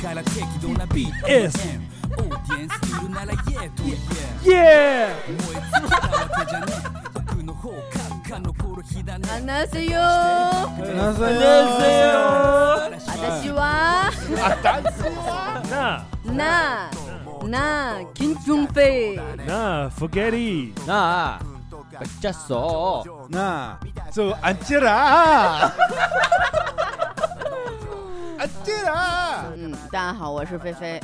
から適度なビート S オーディエンスいるならイエーとイエー燃え尽きたわけじゃね奥の方カッカの頃火だね話せよ話せよ私は私はなあなあなあ金春平なあフゲリなあバッチャソなあそうあんちら嗯，大家好，我是菲菲。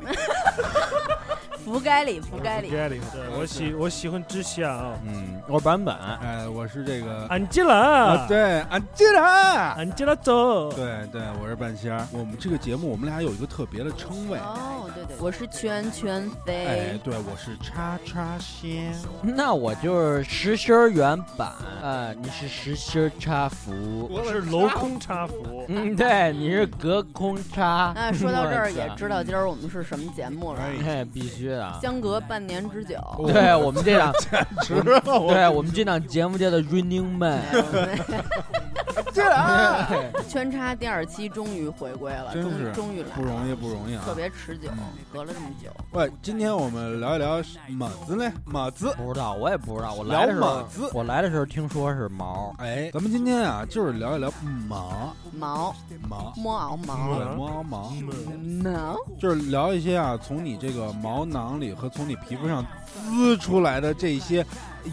福该里，福该里。forget it。对我喜我喜欢之夏啊，嗯，我是版本，哎，我是这个安吉啊，拉，对，安吉拉，安吉拉走，对对，我是半仙儿。我们这个节目，我们俩有一个特别的称谓，哦，对对，我是圈圈飞哎，。对，我是叉叉仙，那我就是实心儿原版，啊，你是实心儿插服，我是镂空插服，嗯，对，你是隔空插。那说到这儿也知道今儿我们是什么节目了，哎哎，必须的。相隔半年之久。对我们这档，简直了对我们这档节目叫做 Running Man，哎我们吉拉，圈叉第二期终于回归了，终真是终于来了，不容易，不容易啊。特别持久嗯，隔了这么久。喂，今天我们聊一聊马子呢，马子。不知道，我也不知道。我来的时候聊马子，我来的时候听说是毛，哎，咱们今天啊，就是聊一聊马。毛。马，摸袄毛。对，毛毛，毛，就是聊一些啊，从你这个毛囊里和从你皮肤上滋出来的这些，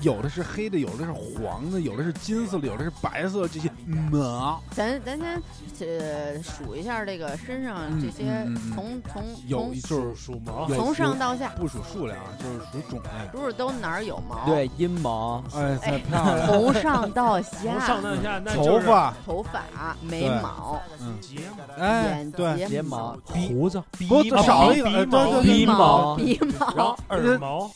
有的是黑的，有的是黄的，有的是金色的，有的是白色这些毛，咱咱先呃数一下这个身上这些从从有从就是数毛，从上到下，不数数量啊，就是数种类。不是都哪儿有毛？对，阴毛，哎，太哎漂亮了！从上到下从上下，到下那头发，头发、眉毛、嗯，睫毛、哎，眼对，睫睫毛、胡子、不鼻毛少了一个，鼻哎对毛对对鼻毛鼻然后毛，耳毛，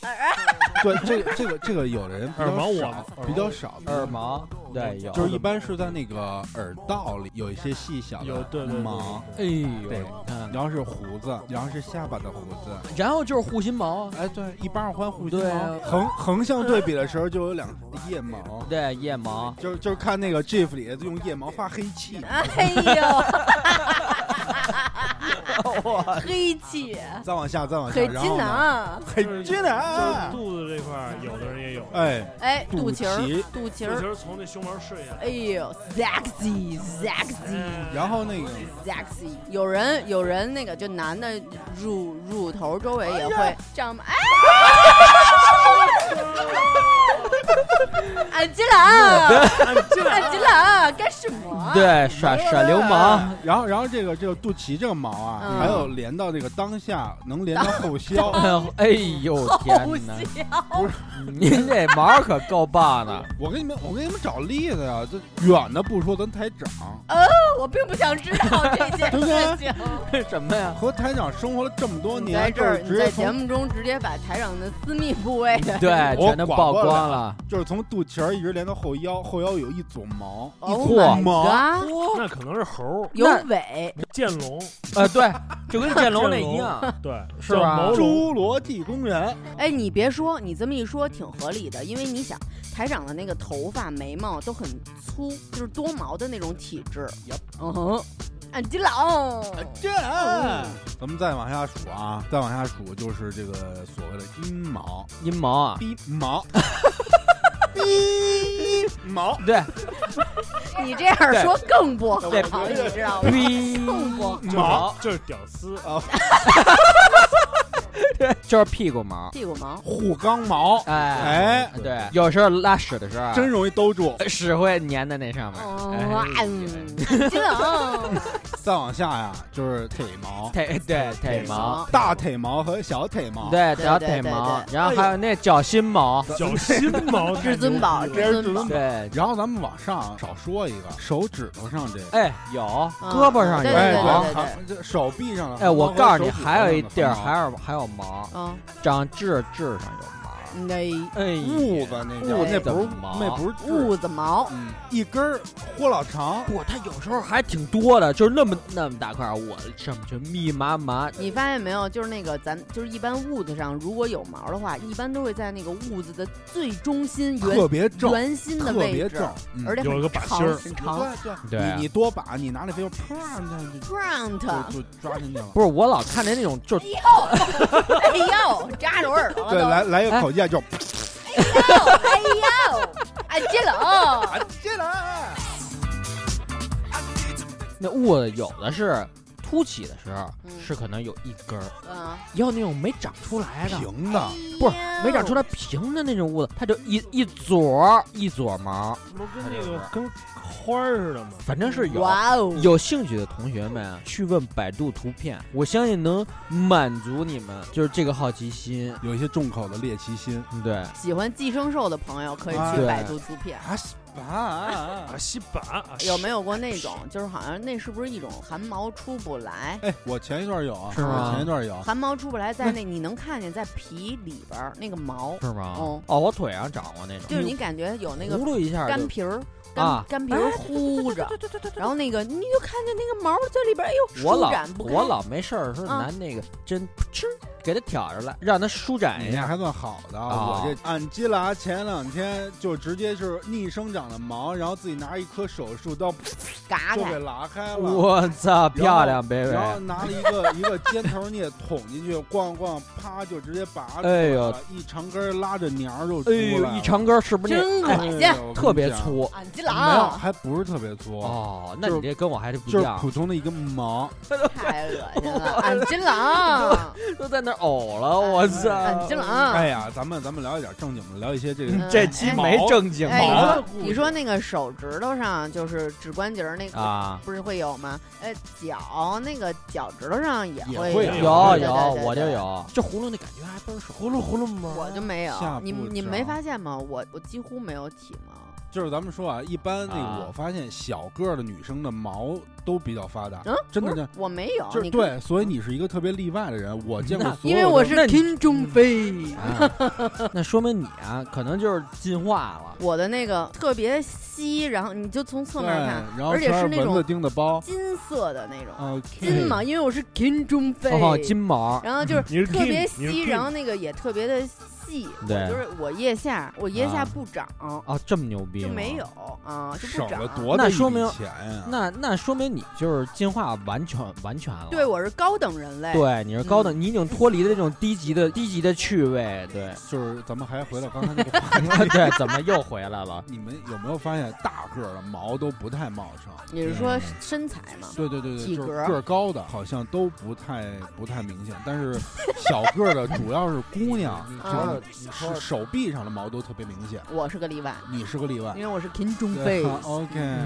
对，这个这个这个有的人比耳毛我较少，比较少，耳毛，对，有，就是一般是在那个耳道里有一些细小的有对对对毛，哎呦，对你看，然后是胡子，然后是下巴的胡子。然后就是护心毛，哎，对，一般二环护心毛横横向对比的时候就有两腋 毛，对，腋毛，就是就是看那个 GIF 里用腋毛画黑气，哎呦，黑气，再往下再往下，黑气然后呢，囊，黑就是气就是囊，肚子这块儿，有的人也有，哎，哎，肚肚脐儿，肚脐儿，肚脐儿从那胸毛睡下。来，哎呦，sexy sexy 然后那个。sexy，有人有人那个就男的乳乳头周围也会这样，哎。安吉拉，安吉拉，干什么啊？对，耍耍流氓，然后然后这个这个肚脐这个毛啊，嗯。还有连到这个当下，能连到后腰，哎呦天哪，您这毛可够棒的，我给你们我给你们找例子呀，这远的不说，咱台长。我并不想知道这件 对不事情。什么呀？和台长生活了这么多你年，在这儿，直接从节目中直接把台长的私密部 对，我全都曝广播了光了，就是从肚脐儿一直连到后腰，后腰有一撮毛，，Oh 一撮毛，那可能是猴儿、有那尾，剑龙，呃，对，就跟剑龙那一样，对，是吧？侏罗纪公园，哎，你别说，你这么一说挺合理的，因为你想，台长的那个头发、眉毛都很粗，就是多毛的那种体质。嗯哼，安吉朗，这，咱们再往下数啊，再往下数就是这个所谓的阴毛、阴毛啊，逼毛、逼毛，对，你这样说更不好，对。你知道吗？逼更不好。毛就是屌丝，就是屁股毛，屁股毛，护肛毛，哎哎，对，有时候拉屎的时候啊，真容易兜住。屎会粘在那上面，哦，哎嗯，安吉朗，再往下呀，就是腿毛、腿对腿毛，大腿毛和小腿毛。对小对对对腿毛，然后还有那脚心毛，脚心毛，至尊宝，至尊宝，对，然后咱们往上少说一个，手指头上这个，哎有，嗯。胳膊上有对哎对毛对，手臂上的。哎，我告诉你，还有一地儿还有还有毛，嗯，长痣痣上有毛，那哎，痦子那叫，痦那不是毛那不是痦子毛，嗯，一根儿豁老长，不，它有时候还挺多的，就是那么那么大块儿，我上面就密麻麻。你发现没有？就是那个咱就是一般痦子上如果有毛的话，一般都会在那个痦子的最中心特圆别正，圆心的位置别正，，嗯而且很有一个把长心儿很长。对对你你多把，你拿那飞镖，砰，它就 Front，就就抓进去了。不是我老看见那种，就是 哎呦，扎着我耳朵了对，来来一个口技就哎呦，哎接了哦，进来。那痦子有的是凸起的时候嗯是可能有一根儿，嗯，也有那种没长出来的，平的，不是没长出来平的那种痦子，它就一一撮儿一撮毛，不跟那个跟花儿似的吗？反正是有。哇哦，有兴趣的同学们啊去问百度图片，我相信能满足你们就是这个好奇心。有一些重口的猎奇心。对，喜欢寄生兽的朋友可以去百度图片。啊啊啊！啊，西板啊有没有过那种，就是好像那是不是一种汗毛出不来？哎，我前一段有啊，是吗我前一段有。汗毛出不来，在那你能看见在皮里边儿那个毛，是吗？哦哦，我腿上长过那种，就是你感觉有那个一下干皮儿。干啊干皮儿糊着，然后那个你就看见那个毛在里边，哎呦，我老。我老没事儿的时候啊拿那个针噗嗤给它挑着来，让它舒展一下。你那还算好的，啊我这俺基拉前两天就直接是逆生长的毛，然后自己拿一颗手术刀嘎开就给，拉开了。我操，漂亮，贝贝！然后拿了一个 一个尖头镊捅进去，咣咣，啪就直接拔出来哎呦了，一长根儿拉着娘儿就出哎来了。呦，一长根儿是不是真那？恶心哎呦我跟你特别讲粗俺基没有，郎还不是特别粗，哦，那你这跟我还是不一就是样，普通的一个毛。太恶心了，俺金郎，都在那儿呕了，我操！哎呀，咱们咱们聊一点正经的，聊一些这个嗯这期没正经哎，你说你说那个手指头上就是指关节那个啊，不是会有吗？哎，脚那个脚趾头上也会也会有，有有我就。有。这葫芦那感觉还倍儿爽，呼噜呼噜吗？我就没有，你你没发现吗？我我几乎没有体毛，就是咱们说啊，一般那啊个我发现小个儿的女生的毛都比较发达，嗯，真的呢。我没有，就是，对，所以你是一个特别例外的人。我见过所有的，因为我是中 那说明你啊，可能就是进化了。我的那个特别稀，然后你就从侧，面看，然后而且是那全蚊子种叮的包。金色的那种金毛，因为我是 King 中飞，哦，金毛，然后就是特别稀，然后那个也特别的细，我对就是我腋下，我腋下啊不长，啊，这么牛逼吗就没有啊，就不长省了。多大一笔那说明钱呀！那那说明你就是进化完全完全了。对，我是高等人类。对，你是高等，你已经脱离了这种低级的低级的趣味。对，就是咱们还回到刚才那个话 题，对，怎么又回来了？你们有没有发现大个儿的毛都不太茂盛？你是说嗯身材吗？对对对对，体格就是个儿高的好像都不太不太明显，但是小个儿的主要是姑娘，你 说的是手臂上的毛都特别明显。我是个例外，你是个例外因。为我是 King 中对飞，哈 OK。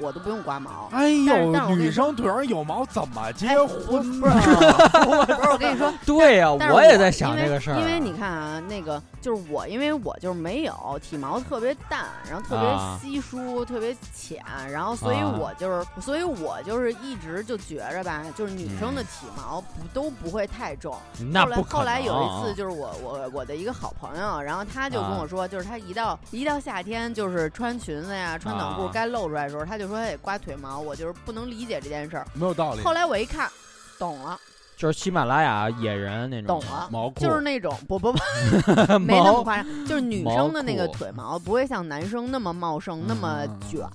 我都不用刮毛。哎呦女生腿上有毛怎么结哎婚不是？不是，我跟你说，对呀，我也在想因为这个事儿。因为你看啊，那个就是我，因为我就是没有体毛特别淡，然后特啊别稀疏，特别浅，然后所以啊我就是，所以我就是一直就觉着吧，就是女生的体毛不都不会太重。后来那不可能。啊后来有一次，就是我我我的一个好朋友，然后他就跟啊我说，就是他一到一到夏天，就是穿裙子呀、穿短裤啊该露出来的时候，他就说他得刮腿毛，我就是不能理解这件事儿。没有道理。后来我一看，懂了，就是喜马拉雅野人那种懂了。毛裤就是那种不不不，没那么夸张，就是女生的那个腿毛不会像男生那么茂盛、那么嗯卷，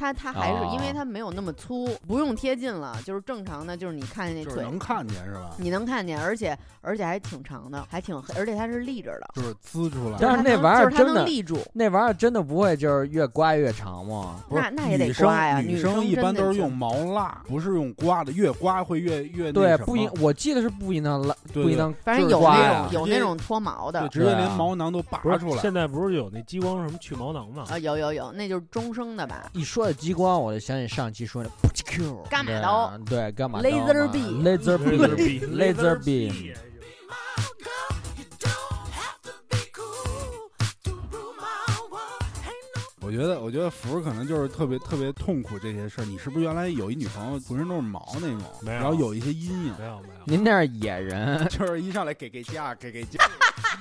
它它还是因为它没有那么粗，不用贴近了，就是正常的，就是你看见那腿，就是能看见是吧？你能看见，而且而且还挺长的，还挺黑，而且它是立着的，就是滋出来。但是那它能就是它玩意儿真的能立住，那玩意儿真的不会就是越刮越长吗？不是那那也得刮呀，女生生一般都是用毛蜡，不是用刮的，越刮会越越那对，不应，我记得是不应当拉，不应当，反正有那刮呀种有那种脱毛的对，直接连毛囊都拔出来。现在不是有那激光什么去毛囊吗？啊，有有有，那就是终生的吧。一说到激光，我就想起上期说的 Q 伽马刀对，对，干嘛 Laser beam laser B，Laser beam 我觉得，我觉得福儿可能就是特别特别痛苦这些事儿。你是不是原来有一女朋友浑身都是毛那种，没有然后有一些阴影，没有没有，您那是野人，就是一上来给给价给给价，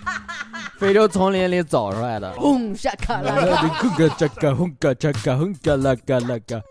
非洲丛林里走出来的。轰下卡拉 卡。哼个这个哼个这个哼个那个那个。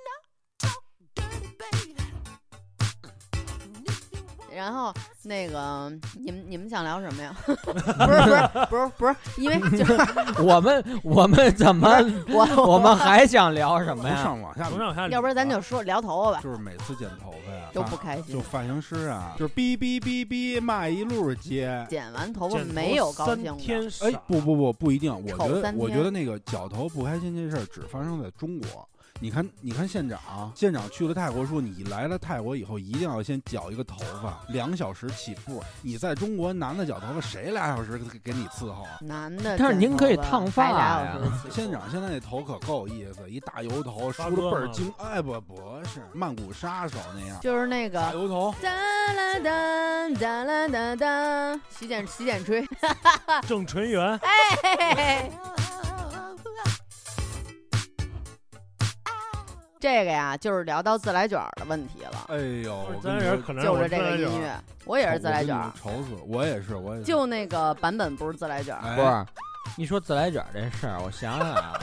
然后那个你们你们想聊什么呀？不是不是不是不是，因为 就是我们我们怎么我我们还想聊什么从呀？上往下从上往下捋，要不然咱就说聊头发吧，就是每次剪头发呀，都不开心就。发型师啊，就是哔哔哔哔骂一路街。剪完头发没有高三兴的，天哎，不不不，不一定。我丑觉得三，我觉得那个绞头不开心这事儿只发生在中国。你看，你看县长，县长去了泰国说，你来了泰国以后一定要先绞一个头发，两小时起步。你在中国男的绞头发，谁俩小时给给你伺候啊？男的。但是您可以烫发呀县长现在那头可够意思，一大油头，梳的倍儿精。哎，不不是曼谷杀手那样，就是那个大油头。哒啦哒哒啦哒哒，洗剪洗剪吹。郑纯元，嘿这个呀，就是聊到自来卷儿的问题了，哎呦，我自来卷可能就是这个音乐，我也是自来卷儿，愁死我，也是，我也是。就那个版本不是自来卷儿，哎不是，一说自来卷这事儿，我想起来了。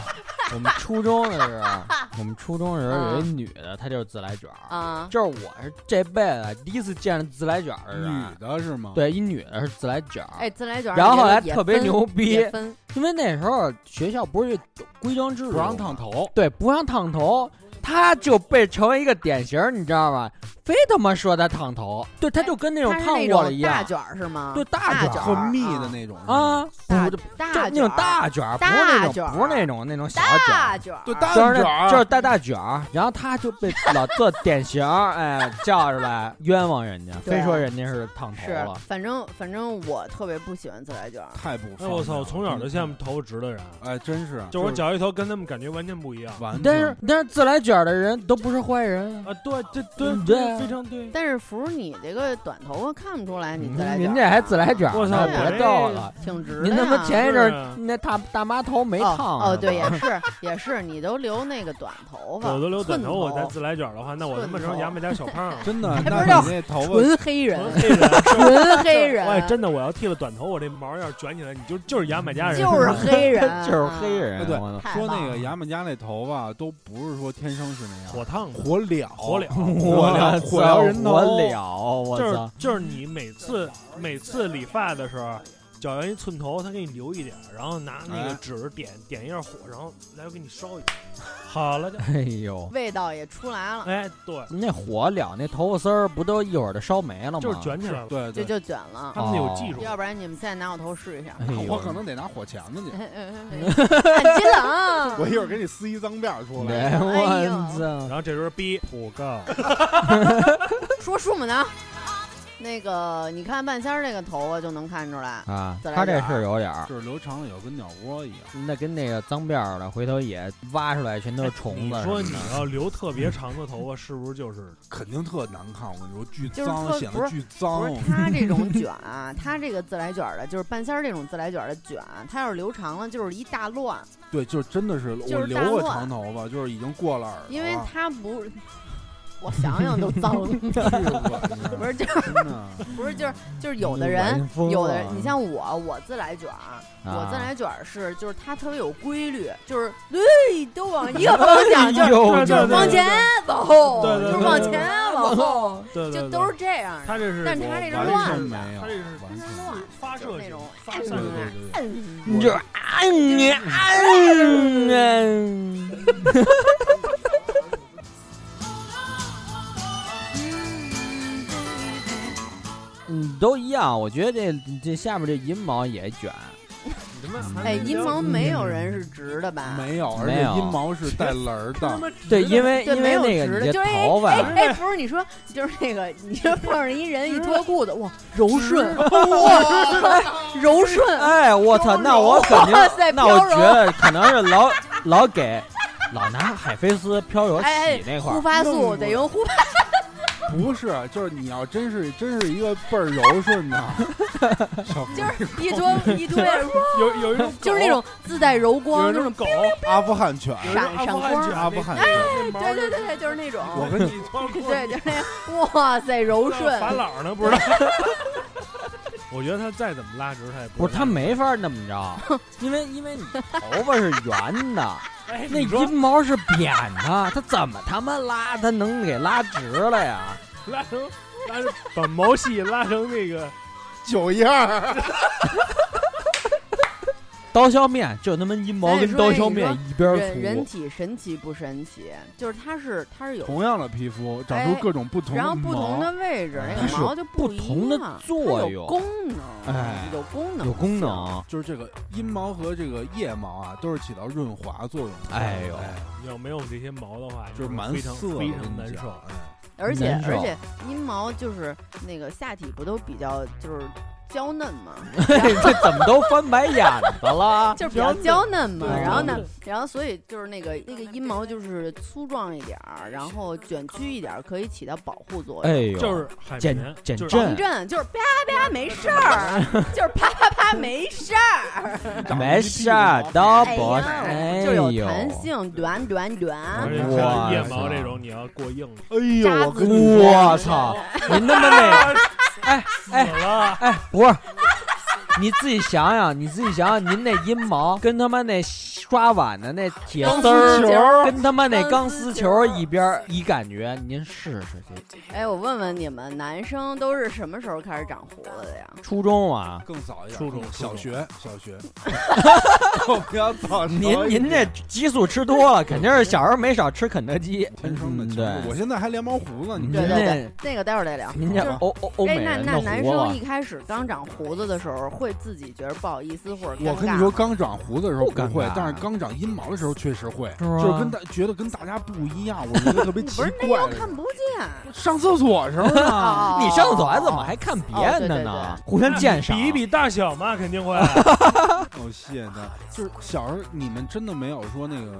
我们初中的时候，我们初中的时候有一女的，她就是自来卷儿。啊，就是我是这辈子第一次见着自来卷儿的人女。的是吗？，对，一女的是自来卷儿。哎，自来卷儿，然后后来特别牛逼因为那时候学校不是有规章制度不让烫头。对，不让烫头，他就被成为一个典型儿，你知道吗？非他妈说他烫头，对，他就跟那种烫过了一样。大卷儿是吗？对大大卷儿很密的那种。啊，大不就大就那种大卷儿，不是那种不是那种那种小卷儿。大卷儿，对大就是那卷儿，就是大大卷儿，然后他就被老做典型儿，哎，叫出来 冤枉人家，非说人家是烫头是了，。反正反正我特别不喜欢自来卷儿，太不我操，我从小就羡慕头发直的人，哎，真是，就我绞一头跟他们感觉完全不一样。完，但是但是自来卷儿的人都不是坏人啊，啊，对，这对嗯对啊。非常对。但是福你这个短头发看不出来你自来卷啊，您这还自来卷，我操别我逗了。挺直的您他妈前一阵啊。那大大妈头没哦烫哦，对，也是也是，你都留那个短头发，我都留短头，我再自来卷的话，那我他妈成牙买加小胖了。真的，那还不知道你那头发纯黑人，纯黑人，纯黑人，哎，真的，我要剃了短头，我这毛要是卷起来，你就就是牙买加人，就是黑人，就是黑人说那个牙买加那头发都不是说天生是那样，火烫，火燎，火燎，火燎，火燎人头，火燎，我就是！就是你每次每次理发的时候，绞完一寸头，他给你留一点，然后拿那个哎纸点点一下火，然后来给你烧一下，好了就，哎呦，味道也出来了，哎，对，那火燎那头发丝儿不都一会儿就烧没了吗？就是卷起来了。对对，这就卷了。他们那有技术，要不然你们再拿我头试一下。哎呦我可能得拿火钳子去，很激冷，我一会儿给你撕一脏辫儿出，来。哎呦我操！然后这时候逼普告，说书么呢？那个，你看半仙儿那个头发就能看出来，啊，自来他这卷儿是有点儿，就是留长了以后跟鸟窝一样，那跟那个脏辫儿的，回头也挖出来全都是虫你子什么。说你要留特别长的头发，是不是就是肯定特难看。我跟你说，巨就是脏，显得是巨脏不。是他这种 卷啊，他这个自来卷儿的，就是半仙儿这种自来卷儿的卷，他要是留长了就是一大乱，对，就是真的是就是我留过乱长头发，就是已经过了耳朵了，因为他不，我想想都脏，不是就是。不是就是就是有的人有的人，你像我，我自来卷儿，我啊自来卷儿是就是它特别有规律，就是对都往一个方向，就是就是往前往后，就是往前往后，就都是这样的。他这是但他这是完乱的他这是乱发射性就是那种发射对性对对对，嗯你就嗯嗯嗯，都一样。我觉得这这下面这阴毛也卷，哎，阴毛没有嗯人是直的吧？没有，而且阴毛是带棱儿的。对，因为，因为那个你的，就是头发哎哎，不是你说，就是那个，你说 碰上一人一脱裤子，哇，柔顺，哇，柔顺，哎，我操，那我肯定，那我觉得可能是老老给老拿海飞丝飘柔哎洗那块儿，护发素得用护发，不是，就是你要真是真是一个倍儿柔顺的，就是一桌一堆，有有一种就是那种自带柔有光那种，狗，阿富汗犬，闪闪光阿富汗犬，阿富汗犬那毛对对对对，就是那种，我跟你 对，就是那，哇塞，柔顺，法老呢，不知道。我觉得他再怎么拉直，他也不是他没法那么着，因为因为你头发是圆的，哎，那阴毛是扁的，他怎么他妈拉他能给拉直了呀？拉成拉成把毛细拉成那个九样儿，刀削面就他妈阴毛跟刀削面一边人人，体神奇不神奇？就是它是它是有，同样的皮肤长哎出各种不同的然后不同的位置，那它是有个毛就不一同的样作用有功能，哎有功能，有功。能。就是这个阴毛和这个腋毛啊，都是起到润滑作用的。哎呦要没有这些毛的话，就是蛮非常涩的，非常难受。哎，而且而且阴毛就是那个下体不都比较就是娇嫩嘛，这怎么都翻白眼子了？就是比较娇嫩嘛。然后呢，然后所以就是那个那个阴毛就是粗壮一点儿，然后卷曲一点儿，可以起到保护作用。哎呦，就是减减震就是啪啪没事儿，就是啪啪啪没事儿，没事儿都哎不哎就有，弹性，短短短。且哇像腋毛这种，你要过硬，哎呦，我操你我说，操！您他妈那，哎哎死了，哎，不是，你自己想想，你自己想想，您那阴毛跟他妈那刷碗的那铁丝球，跟他妈那钢丝球一边儿一感觉，您试试去。哎，我问问你们，男生都是什么时候开始长胡子的呀？初中啊，更早一点，初中小学，小学，我不要早。您您这激素吃多了，肯定是小时候没少吃肯德基。天生的嗯强度，我，现在还连毛胡呢，你您对对这对，那个待会儿再聊。您就是这欧欧欧哎，美那那男生一，开始刚长胡子的时候，会自己觉得不好意思或者我跟你说，刚长胡子的时候不不会尬，但是刚长阴毛的时候确实会，是吗就是跟大觉得跟大家不一样，我觉得特别 奇不是那怪。又看不见。上厕所时候呢，哦 你上厕所还怎么还看别人的呢？互相鉴赏。比一比大小嘛，肯定会。哦，谢谢他。就是小时候你们真的没有说那个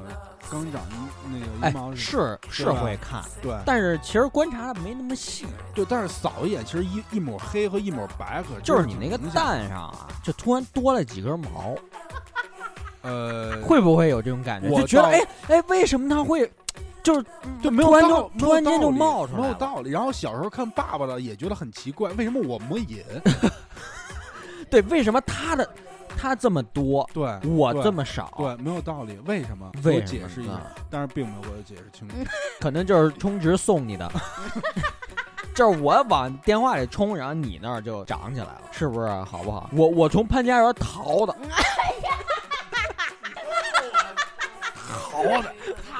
刚长阴那个哎阴毛，是是对吧会看，对但是其实观察的没那么细，对，但是扫一眼，其实一一抹黑和一抹白可就是你那个明显蛋上啊，就突然多了几根毛，呃，会不会有这种感觉？我就觉得哎哎，为什么它会就是就没有突然道就突然间就道理冒出来了没有道理。然后小时候看爸爸的也觉得很奇怪，为什么我没瘾？对？为什么他的他这么多，对，我对这么少？对，没有道理，为什么？给我为什么解释一下，但是并没有给我解释清楚。可能就是充值送你的。就是我往电话里充，然后你那儿就涨起来了，是不是？好不好？我我从潘家园淘的，淘的，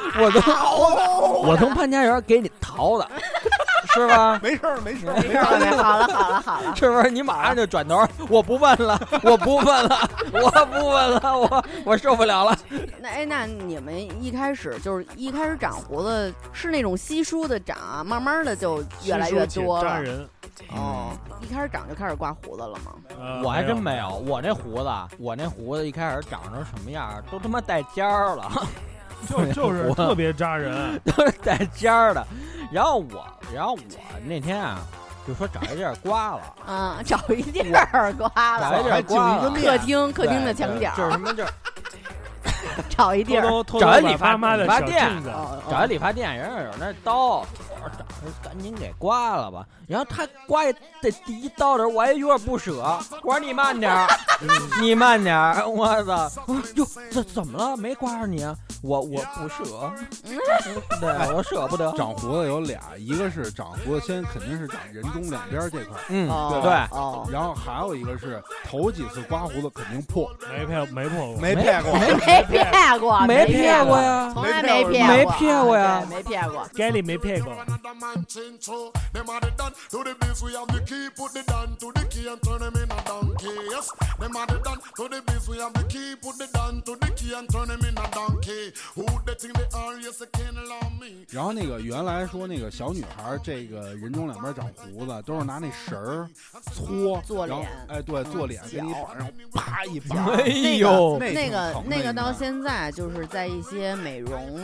我都我从潘家园给你淘的，是吧？没事儿，没事儿，没事儿，好了，好了，好了。是不是？你马上就转头，我不问了，我不问了，我不问了，我我受不了了。那哎，那你们一开始就是一开始长胡子是那种稀疏的长，慢慢的就越来越多了。扎人。哦，一开始长就开始刮胡子了吗？呃我还真没没有，我那胡子，我那胡子一开始长成什么样，都他妈带尖儿了，就就是我特别扎人。都是带尖儿的。然后我，然后我那天啊，就说找一地儿刮了，嗯，找一地儿刮了，找一地儿刮了。客厅客厅的墙角，就是什么，就是 找一地儿。找一理发爸妈的理发店找一理发店，人家有那刀，我找赶紧给刮了吧。然后他刮一这第一刀的时候，我还有点不舍，我说你慢点儿，你慢点儿，我操！我说哟，这怎么了？没刮着你啊？我我不舍，对我舍不得。长胡子有俩，一个是长胡子先肯定是长人中两边这块儿，嗯，对对，哦，然后还有一个是头几次刮胡子肯定破，没骗没破过。没骗过，没骗过，没骗过呀，从来没骗过，没骗过呀，没骗过，给你没骗过。然后那个原来说那个小女孩，这个人中两边长胡子，都是拿那绳儿搓做脸，哎，对，做脸给你绑上，啪一绑。哎呦，那个那个东西。现在就是在一些美容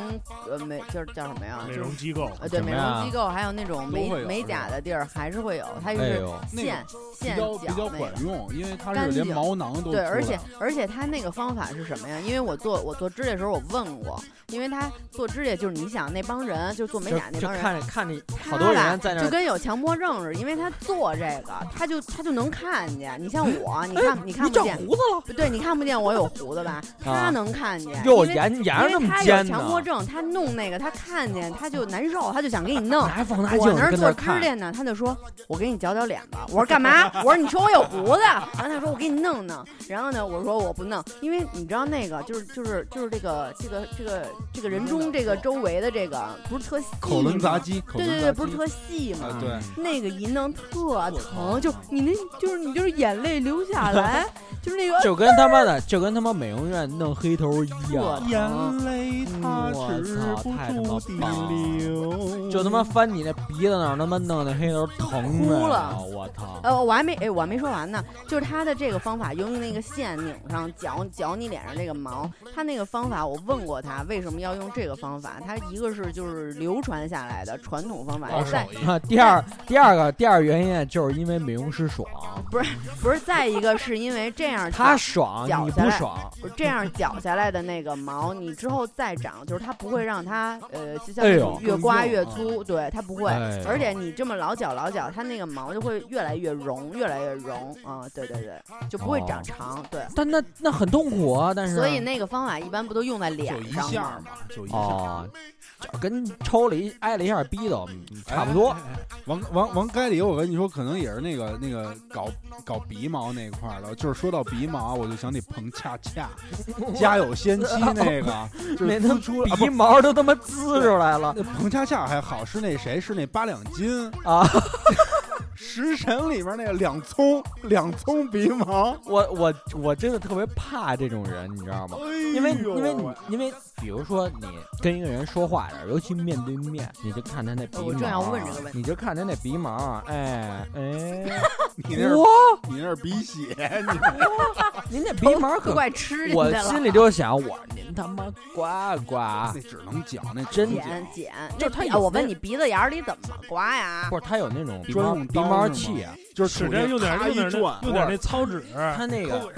呃美就是叫什么呀？美就是容机构，呃对美容机构构，还有那种美美甲的地儿，还是会有，它就是线线较比较脚那个。管用，因为它干是连净毛囊都对，而且而且他那个方法是什么呀？因为我做我做指甲的时候，我问过，因为他做指甲就是你想那帮人就做美甲那帮人，就看着看好多吧人在那就跟有强迫症似的，因为他做这个，他就他就能看见。你像我，你看你看不见，胡子了，不对，你看不见我有胡子吧？他啊能看见，哟，因为眼眼儿那么因为他有尖呢，强迫症，他弄那个他看见他就难受，他就想给你弄。拿放大镜我那儿做跟那儿看，指甲呢，他就说：“我给你绞绞脸吧。”我说：“干嘛？”我说：“你说我有胡子。”然后他说：“我给你弄弄。”然后呢，我说：“我不弄，因为你知道那个就是就是就是这个这个这个这个人中这个周围的这个不是特细口轮匝吗肌，口对对对，不是特细吗？啊对。那个一弄特疼，就你那就是你就是眼泪流下来，就是那个就跟他妈的就跟他妈美容院弄黑头一样，眼泪它我止不住地流，就他妈翻你那鼻子那儿，他妈弄的黑头疼的哭了，我操！呃，我还没哎，我还没说完呢。就是他的这个方法，用那个线拧上，绞绞你脸上这个毛。他那个方法，我问过他为什么要用这个方法。他一个是就是流传下来的传统方法，保守再第二第二个第二原因就是因为美容师爽，不是不是再一个是因为这样他绞爽你不爽，不是这样绞下来的那个毛，你之后再长，就是它不会让它呃，就像越刮越更粗，对，它不会。哎而且你这么老绞老绞，它那个毛就会越来越绒，越来越绒啊、对对对，就不会长哦长，对。但那那很痛苦啊，但是所以那个方法一般不都用在脸一上吗？下嘛，就一下。哦，就跟抽了一挨了一下逼斗嗯差不多哎。。哎哎王王王该里，我跟你说，可能也是那个那个搞搞鼻毛那块儿的。就是说到鼻毛，我就想起彭恰恰，家有仙妻那个，就是出鼻毛都他妈滋出来了那彭恰恰还好，是那谁？是那八两金啊！食神里边那个两葱两葱鼻毛，我我我真的特别怕这种人，你知道吗？因为因为你因为比如说你跟一个人说话的，尤其面对面，你就看他那鼻毛，我正要问这个问题你就看他那鼻毛，哎哎，你那是哇，你那是鼻血，你 您那鼻毛可，怪吃人我的了。心里就想，我您他妈刮刮，那只能绞，那只真剪剪，就他我问你鼻子眼儿里怎么刮呀？不是他有那种鼻专用鼻毛器啊，就是使劲用点咔用点用点那草纸，他那个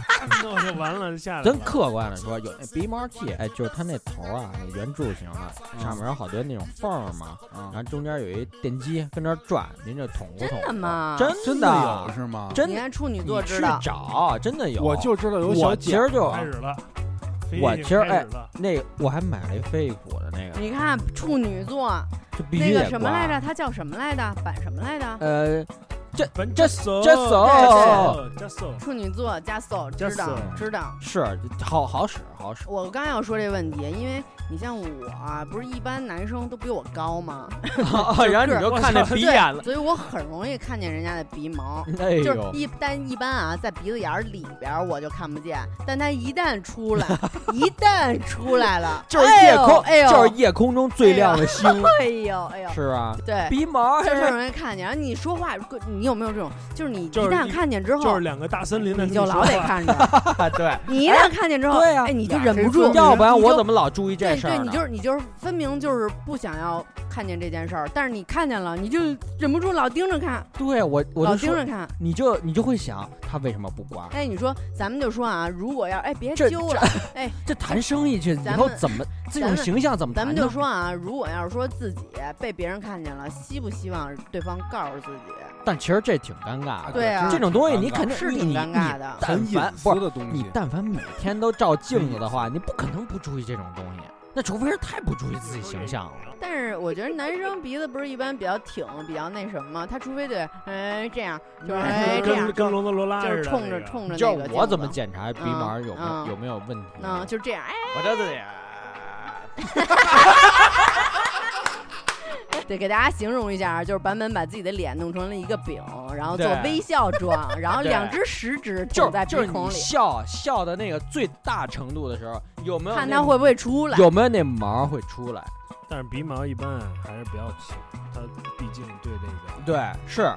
弄就完了，就下来真。客观的说，有那鼻毛器，哎，就是它那头啊，那圆柱形的，上面有好多那种缝儿嘛，然啊，后中间有一电机跟那转，您这捅咕捅。真的吗？真真的有是吗？真你看处女你座知去，找，真的有。我就知道有我小其实就开始了，我其实哎那个我还买了一飞利浦的那个，你看处女座就必须那个得什么来着？？它叫什么来着？板什么来着？呃，本这手这手这手，处女座加 so 知道知道。是好好使好使。我刚要说这问题，因为你像我啊，不是一般男生都比我高吗？然后你就看那我操鼻眼了，所以我很容易看见人家的鼻毛。哎就是，一但一般啊，在鼻子眼儿里边儿我就看不见，但他一旦出来，一旦出来了，就是夜空，哎呦，就是夜空中最亮的星，哎呦哎呦，是吧？对，鼻毛就是是容易看见。然后你说话，你有没有这种？就是你一旦看见之后就是，两个大森林的，你就老得看着。对。你一旦看见之后，对呀哎，你就忍不住，要不然我怎么老注意这对对，事儿呢？你就是你就是分明就是不想要看见这件事儿，但是你看见了，你就忍不住老盯着看，对我我老就，盯着看。你就你就会想他为什么不刮？哎，你说咱们就说啊，如果要哎别揪了，哎，这谈生意去以后怎么这种形象怎么咱们就？说啊，如果要是说自己被别人看见了，希不希望对方告诉自己？但其实这挺尴尬的。对啊这种东西你肯定是挺尴尬的很隐凡不是私的东西。你但凡每天都照镜子的话，你不可能不注意这种东西。那除非是太不注意自己形象了。但是我觉得男生鼻子不是一般比较挺，比较那什么吗？他除非得哎这样，就是哎这样跟，跟龙德罗拉似的，就是冲着冲着就那个。我怎么检查鼻毛有没有嗯有没有问题嗯，呢？就是这样，哎，我这得 得给大家形容一下，就是版本把自己的脸弄成了一个饼，然后做微笑状，然后两只食指就捅在就是你鼻孔里，笑笑的那个最大程度的时候，有没有看它会不会出来。有没有那毛会出来？但是鼻毛一般还是不要起，它毕竟对那个对，是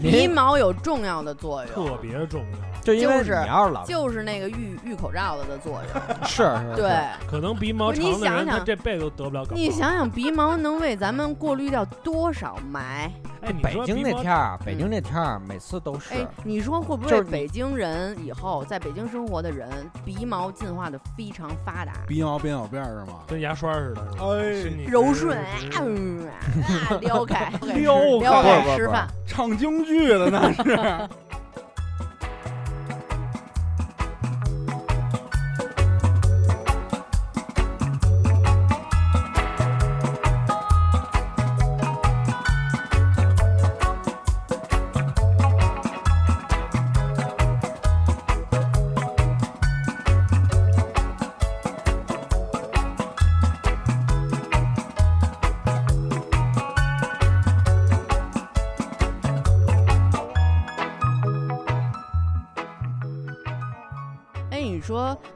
鼻毛有重要的作用，特别重要。就因为就是你要是老就是那个预预口罩子的作用。是是，对，可能鼻毛你长的人，想想他这辈子都得不了感冒。你想想鼻毛能为咱们过滤掉多少霾？哎，北京那天儿，北京那天儿每次都是哎，你说会不就是你会北京人以后在北京生活的人鼻毛进化的非常发达？鼻毛变小辫儿是吗？跟牙刷似的，哎柔顺撩开，撩撩开开吃饭。唱京剧的那是。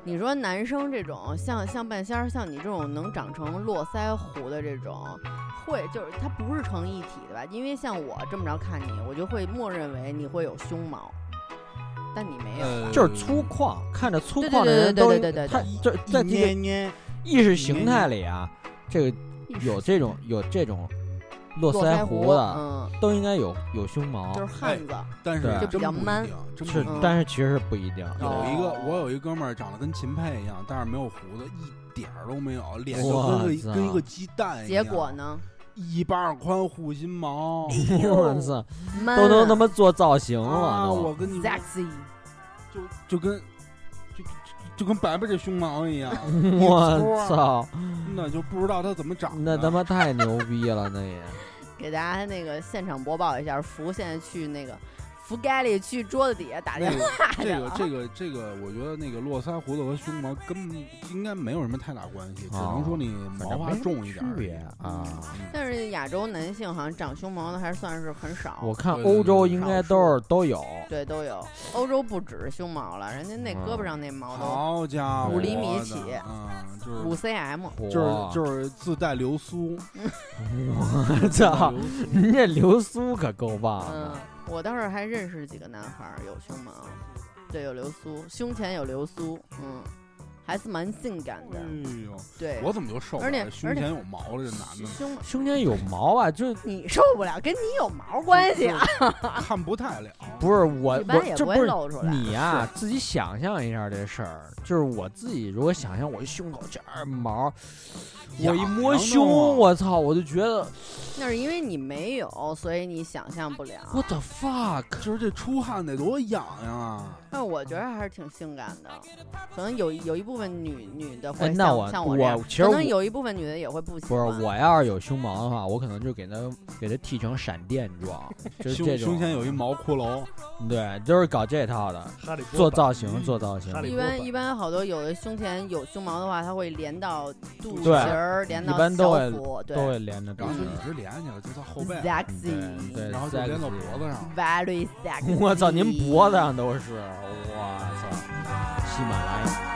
你说男生这种像像半仙儿，像你这种能长成络腮胡的这种，会就是它不是成一体的吧？因为像我这么着看你，我就会默认为你会有胸毛，但你没有。呃就是粗犷，看着粗犷的对对呃人都应对对对对他这在这个意识形态里啊，这个有这种有这种络络腮腮胡的，嗯，都应该有有胸毛，就是汉子，但是就比较真不一 man 定真不是一定嗯，但是其实不一定。有一个哦，我有一哥们儿长得跟秦沛一样，但是没有胡子，一点儿都没有，脸就跟个跟一个鸡蛋一结样。果呢？一巴掌宽护心毛，我操，都能他妈做造型了。我跟你就就跟就就就跟白白这胸毛一样，我操，那就不知道它怎么长的。那他妈太牛逼了，那也。给大家那个现场播报一下，福现在去那个福盖里去桌子底下打电那个话去这个。这个这个，我觉得那个络腮胡子和胸毛根本应该没有什么太大关系，只能说你毛发重一点啊。嗯。但是亚洲男性好像长胸毛的还算是很少，我看欧洲应该都是都有，对都有。欧洲不只是胸毛了，人家那胳膊嗯上那毛都好家伙，五厘米起嗯，就是五 cm，就是就是自带流苏，我操，人家流苏可够棒嗯。的。，我倒是还认识几个男孩有胸毛，对，有流苏，胸前有流苏，嗯，还是蛮性感的，哎呦，对。我怎么就受不而且胸前有毛的这男的？胸胸前有毛啊，就你受不了，跟你有毛关系啊？看不太了。不是我一般也不会我这不是露出来。你呀、自己想象一下这事儿，就是我自己如果想象我胸口这儿毛，我一摸胸，我操，我就觉得那是因为你没有，所以你想象不了。what the fuck，就是这出汗得多痒痒啊！但我觉得还是挺性感的，可能有有一部分女女的会像、哎那我像我这样我其实我可能有一部分女的也会不喜欢不是欢。我要是有胸毛的话，我可能就给它给它剃成闪电状，就是这种胸胸前有一毛骷髅，对，就是搞这套的，哈利波特做造型做造型哈，利一般一般好多有的胸前有胸毛的话，它会连到肚对脐儿，连一到般都会小腹，对都会连着然后就长一直连起来，就到后背，，sexy，对然后就连到脖子上。very sexy。我操，您脖子上都是，我操，喜马拉雅。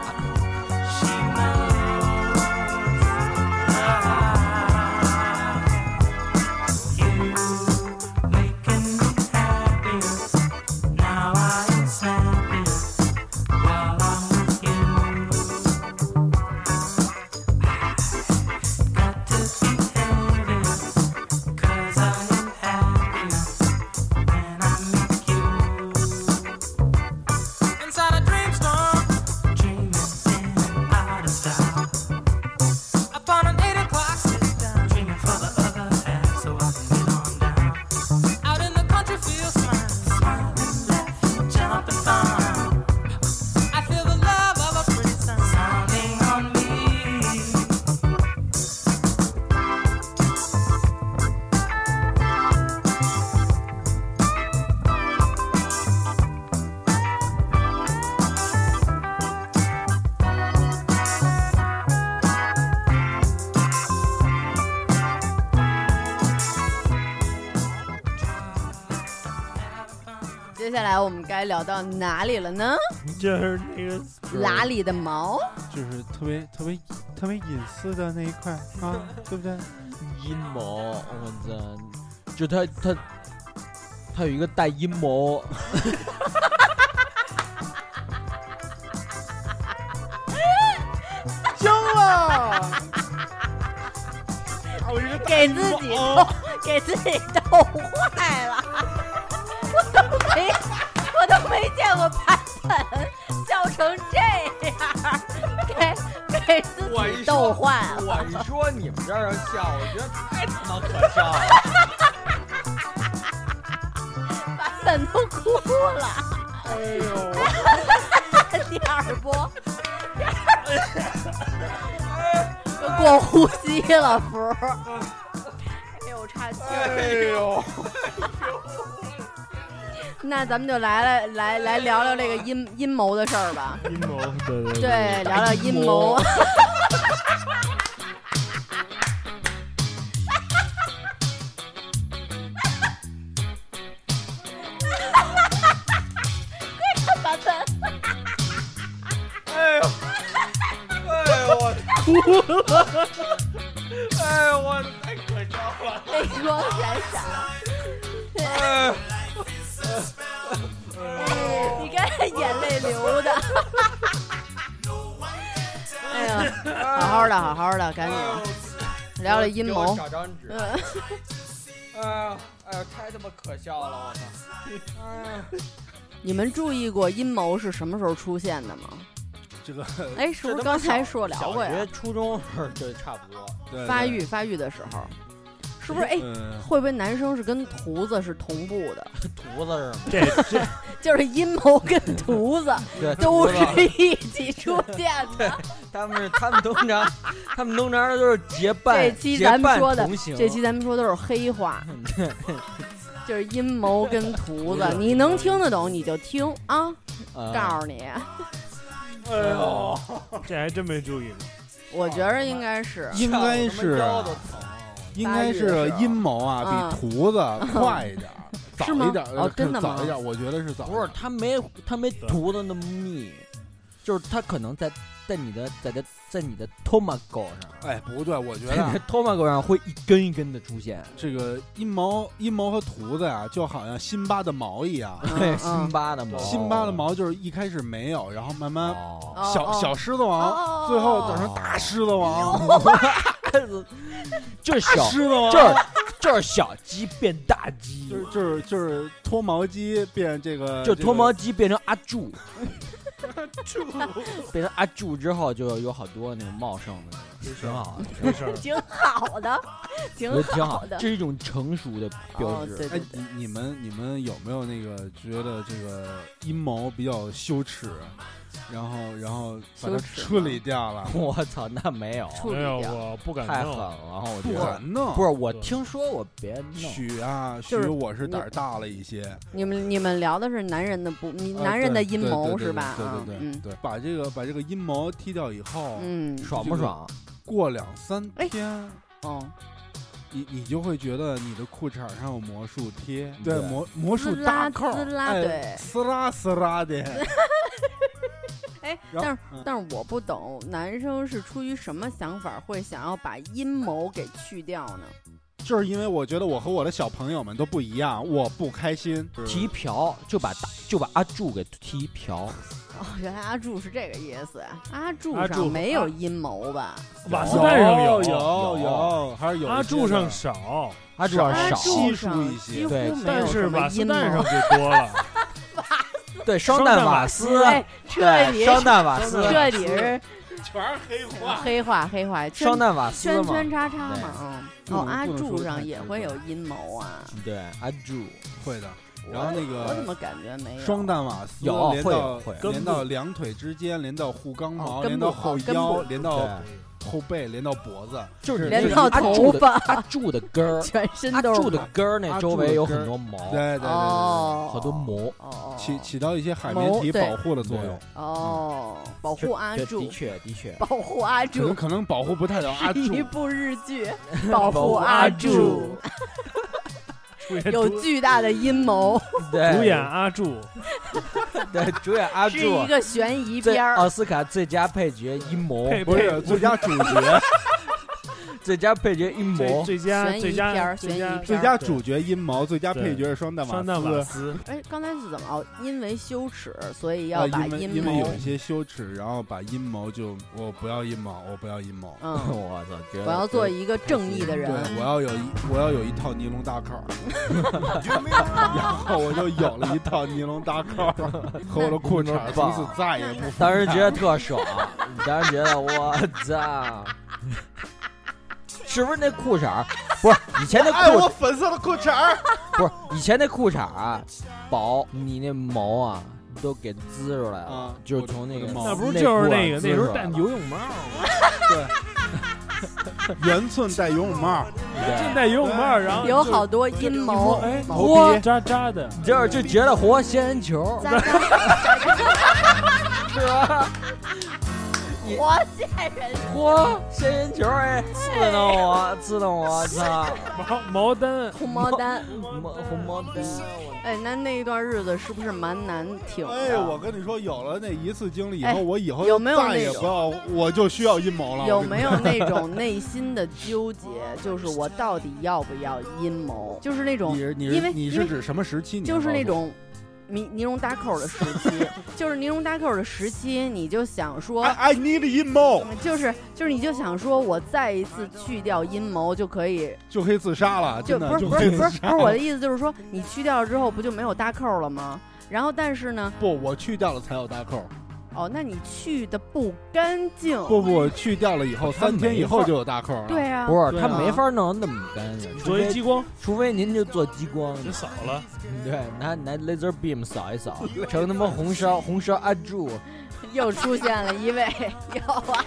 还聊到哪里了呢？就是那个哪里的毛，就是特别特别特别隐私的那一块啊，对不对？阴谋，我操！就他他他有一个带阴谋。给自己给自己逗坏了。逗坏了。我一说你们这儿笑，我觉得太他妈可笑了。版本都哭了。哎呦，第二波，过呼吸了，福。哎呦，岔气儿。哎呦，那咱们就来来来来聊聊这个阴阴谋的事儿吧。阴谋，对对对，聊聊阴谋。版本，哎呦，哎呦我哭了，赶紧聊聊阴谋。找张纸，嗯，哎呀哎呀太他妈可笑了，我操，哎你们注意过阴谋是什么时候出现的吗？这个 哎，是不是刚才说聊过呀小学？初中时候就差不多，对发育发育的时候，是不是？哎，嗯，会不会男生是跟犊子是同步的？犊子是吗？这这就是阴谋跟犊子对，都是一起出现的。他们是他们通常他们通常都是结伴这期咱们说的，这期咱们说都是黑话，就是阴谋跟犊子，你能听得懂你就听啊，呃。告诉你，哎呦，这还真没注意过。我觉得应该是。应该是。应该是阴谋啊，嗯。比犊子快一点儿，早是吗？一点儿，哦 真的吗？早一点，我觉得是早。不是，他没他没涂的那么密，就是他可能在在你的在的在你的 tomago 上，哎，不对，我觉得啊在你的 tomago 上会一根一根的出现。这个阴毛阴毛和犊子呀，就好像辛巴的毛一样。对，嗯辛巴的毛，辛巴的毛就是一开始没有，然后慢慢哦，小哦。小狮子哦王，最后长成大狮子王，就是小，就是就是小鸡变大鸡，就是就是就是脱毛机变这个，就脱毛鸡变成阿柱 变成阿柱之后就有好多那种茂盛的，挺好的，挺好的，挺我觉得挺好，的。这是一种成熟的标哦，志。哎对对，对，你你们你们有没有那个觉得这个阴谋比较羞耻，然后然后把它处理掉了？我操，那没有，处理没有，掉我不敢弄。太狠了。然后我不觉得敢弄，不是，我听说我别弄，许啊许，我是胆儿大了一些。你们你们聊的是男人的不，你呃男人的阴谋是吧？对啊对对嗯对，把这个把这个阴谋踢掉以后，嗯，爽不爽？过两三哎天，嗯，你你就会觉得你的裤衩上有魔术贴，对对魔魔术滋啦大扣，哎对撕拉撕拉的。哎，但是嗯但是我不懂，男生是出于什么想法会想要把阴谋给去掉呢？就是因为我觉得我和我的小朋友们都不一样，我不开心。踢瓢就把大就把阿柱给踢瓢，哦，原来阿柱是这个意思。阿柱阿柱上没有阴谋吧？瓦斯蛋上有有有有，还是有阿柱上少，阿柱上少，稀疏一些几乎对没但是有什么瓦斯阴谋。蛋上 就多了。对双蛋瓦斯，哎，彻底对双蛋瓦斯，彻底是全是黑化。黑化黑化，圈双蛋瓦斯圈，圈叉叉嘛。嗯，哦，阿柱上也会有阴谋啊。对阿柱，会的，然后那个我怎么感觉没有？双蛋瓦斯有会连到连到两腿之间，连到护肛毛，连到后腰，连到对，后背，连到脖子。就是连那个到头阿柱的发阿柱的根儿，全身阿都是柱的根儿那周围有很多毛，对对对好多毛，起起到一些海绵体保护的作用。哦，保护阿柱的，确的确，保护阿可能柱。可能保护不太了阿柱是一，部日剧，保护护阿阿柱，有巨大的阴谋，对主演阿柱，对主演阿柱是柱一，个悬疑片儿。奥斯卡最佳配角阴谋，配不是最佳主角，最最佳配角阴谋，最最佳最佳片儿最佳最佳主角阴谋，最佳配角是双蛋双蛋瓦瓦斯，哎，刚才是怎么？哦，因为羞耻，所以要呃，把因为阴谋因为有。一些羞耻，然后把阴谋就我不要阴谋，我不要阴谋。嗯，我操！我要做一个正义的人对，。我要有一我要有一套尼龙大扣儿，然后我就有了一套尼龙大扣儿 和我的裤衩儿，从此再也不分当时觉得特爽，当时觉得我操，是不是那裤衩儿？不是以前那哎，裤我粉色的裤衩儿，不是以前那裤衩儿啊，薄，你那毛啊都给滋出来了，啊就是从那个毛那不是就是那个那时候戴游泳帽吗？对圆寸戴游泳帽，寸戴游泳帽，然后有好多阴谋，哎，谋头皮渣渣的，就是就觉得活仙人球，是吧？活现人。嚯，仙人球哎，刺挠我，刺挠我，操！毛毛丹，红毛丹，毛红毛丹，哎，那那一段日子是不是蛮难挺的？哎，我跟你说，有了那一次经历以哎后，我以后有没有再也那种不要，我就需要阴谋了。有没有那种内心的纠结？就是我到底要不要阴谋？就是那种你是你因为是你因为是指什么时期？就是那种尼尼龙搭扣的时期，就是尼龙搭扣的时期，你就想说，I I need 阴谋，就是就是你就想说，我再一次去掉阴谋就可以，就可以自杀了，就不是不是不是不是我的。意思，就是说你去掉了之后不就没有搭扣了吗？然后但是呢，不，我去掉了才有搭扣。哦，那你去的不干净，不不，去掉了以后，三天以后就有大扣了。对啊，不是他没法弄那么干净，除非做激光。除非您就做激光，就扫了，对，拿拿 laser beam 扫一扫，成他妈红烧 红烧阿柱，又出现了一位，有啊，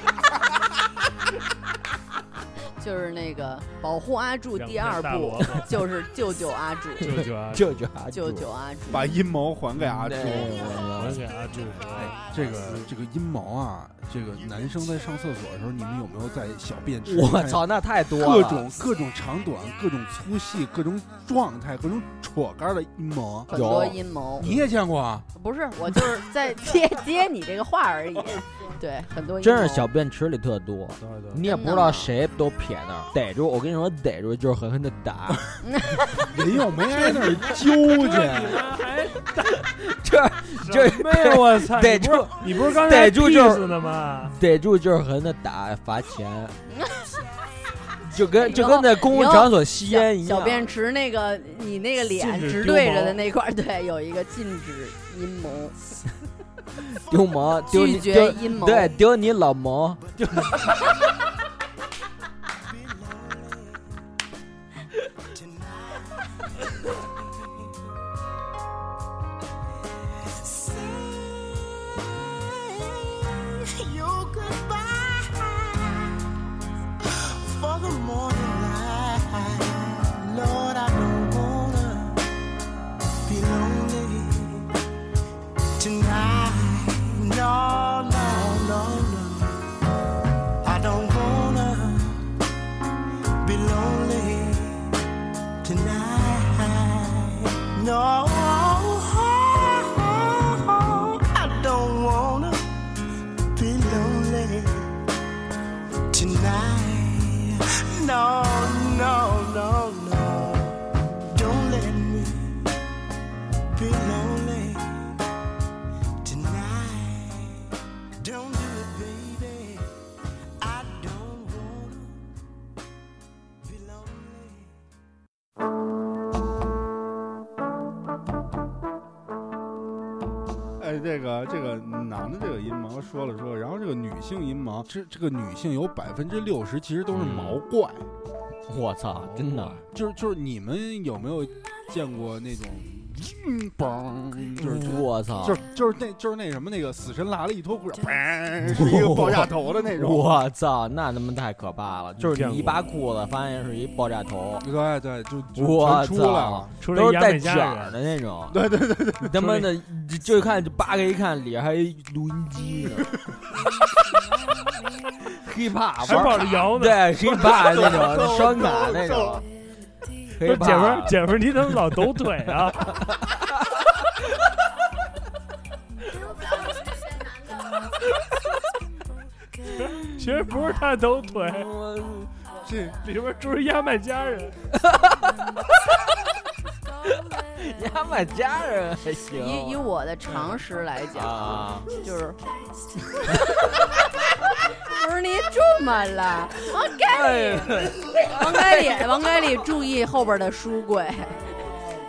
就是那个保护阿柱第二部 就是救救 阿柱，舅舅啊，舅舅阿救救阿柱。把阴谋还给阿朱。对还给阿柱，这个这个阴谋啊，这个男生在上厕所的时候，你们有没有在小便池？我！操，那太多了，各种各种长短、各种粗细、各种状态、各种戳杆的阴谋，很多阴谋，你也见过啊？不是我就是在接 接你这个话而已。对，很多真是小便池里特多，对对你也不知道谁都撇那儿，逮住我跟你说，逮住就是狠狠的打，人又没挨那儿揪去，还这 这什么呀？我操！逮住你不是刚才逮住就是的吗？逮住就是狠狠的打罚钱，就跟就跟在公共场所吸烟一样。小便池那个你那个脸直对着的那块儿，对，有一个禁止阴谋，丢毛，丢拒绝阴谋。对，丢你老毛 야 的这个阴谋说了说，然后这个女性阴毛，这这个女性有百分之六十其实都是毛怪，我操，真的，就是就是你们有没有见过那种，嗯，嘣，就是我操，就是就是那就是那什么那个死神来了一脱裤是一个爆炸头的那种。我操，那他妈太可怕了！就是你一扒裤子，发现是一爆炸头，对对，就就我出来操了。，出来都是带卷儿，的那种。对对对对，你他妈的，就看就扒开一看，里还录音机呢，hiphop 还抱着摇呢。对 hiphop 那种双卡那种 不是姐们儿，姐们儿，你怎么老抖腿啊？其实不是他抖腿，这 里边住着牙买加人，牙买家人还行。以以我的常识来讲，啊，就是，不是你这么了，王该哎里，王凯里，王凯里，注意后边的书柜。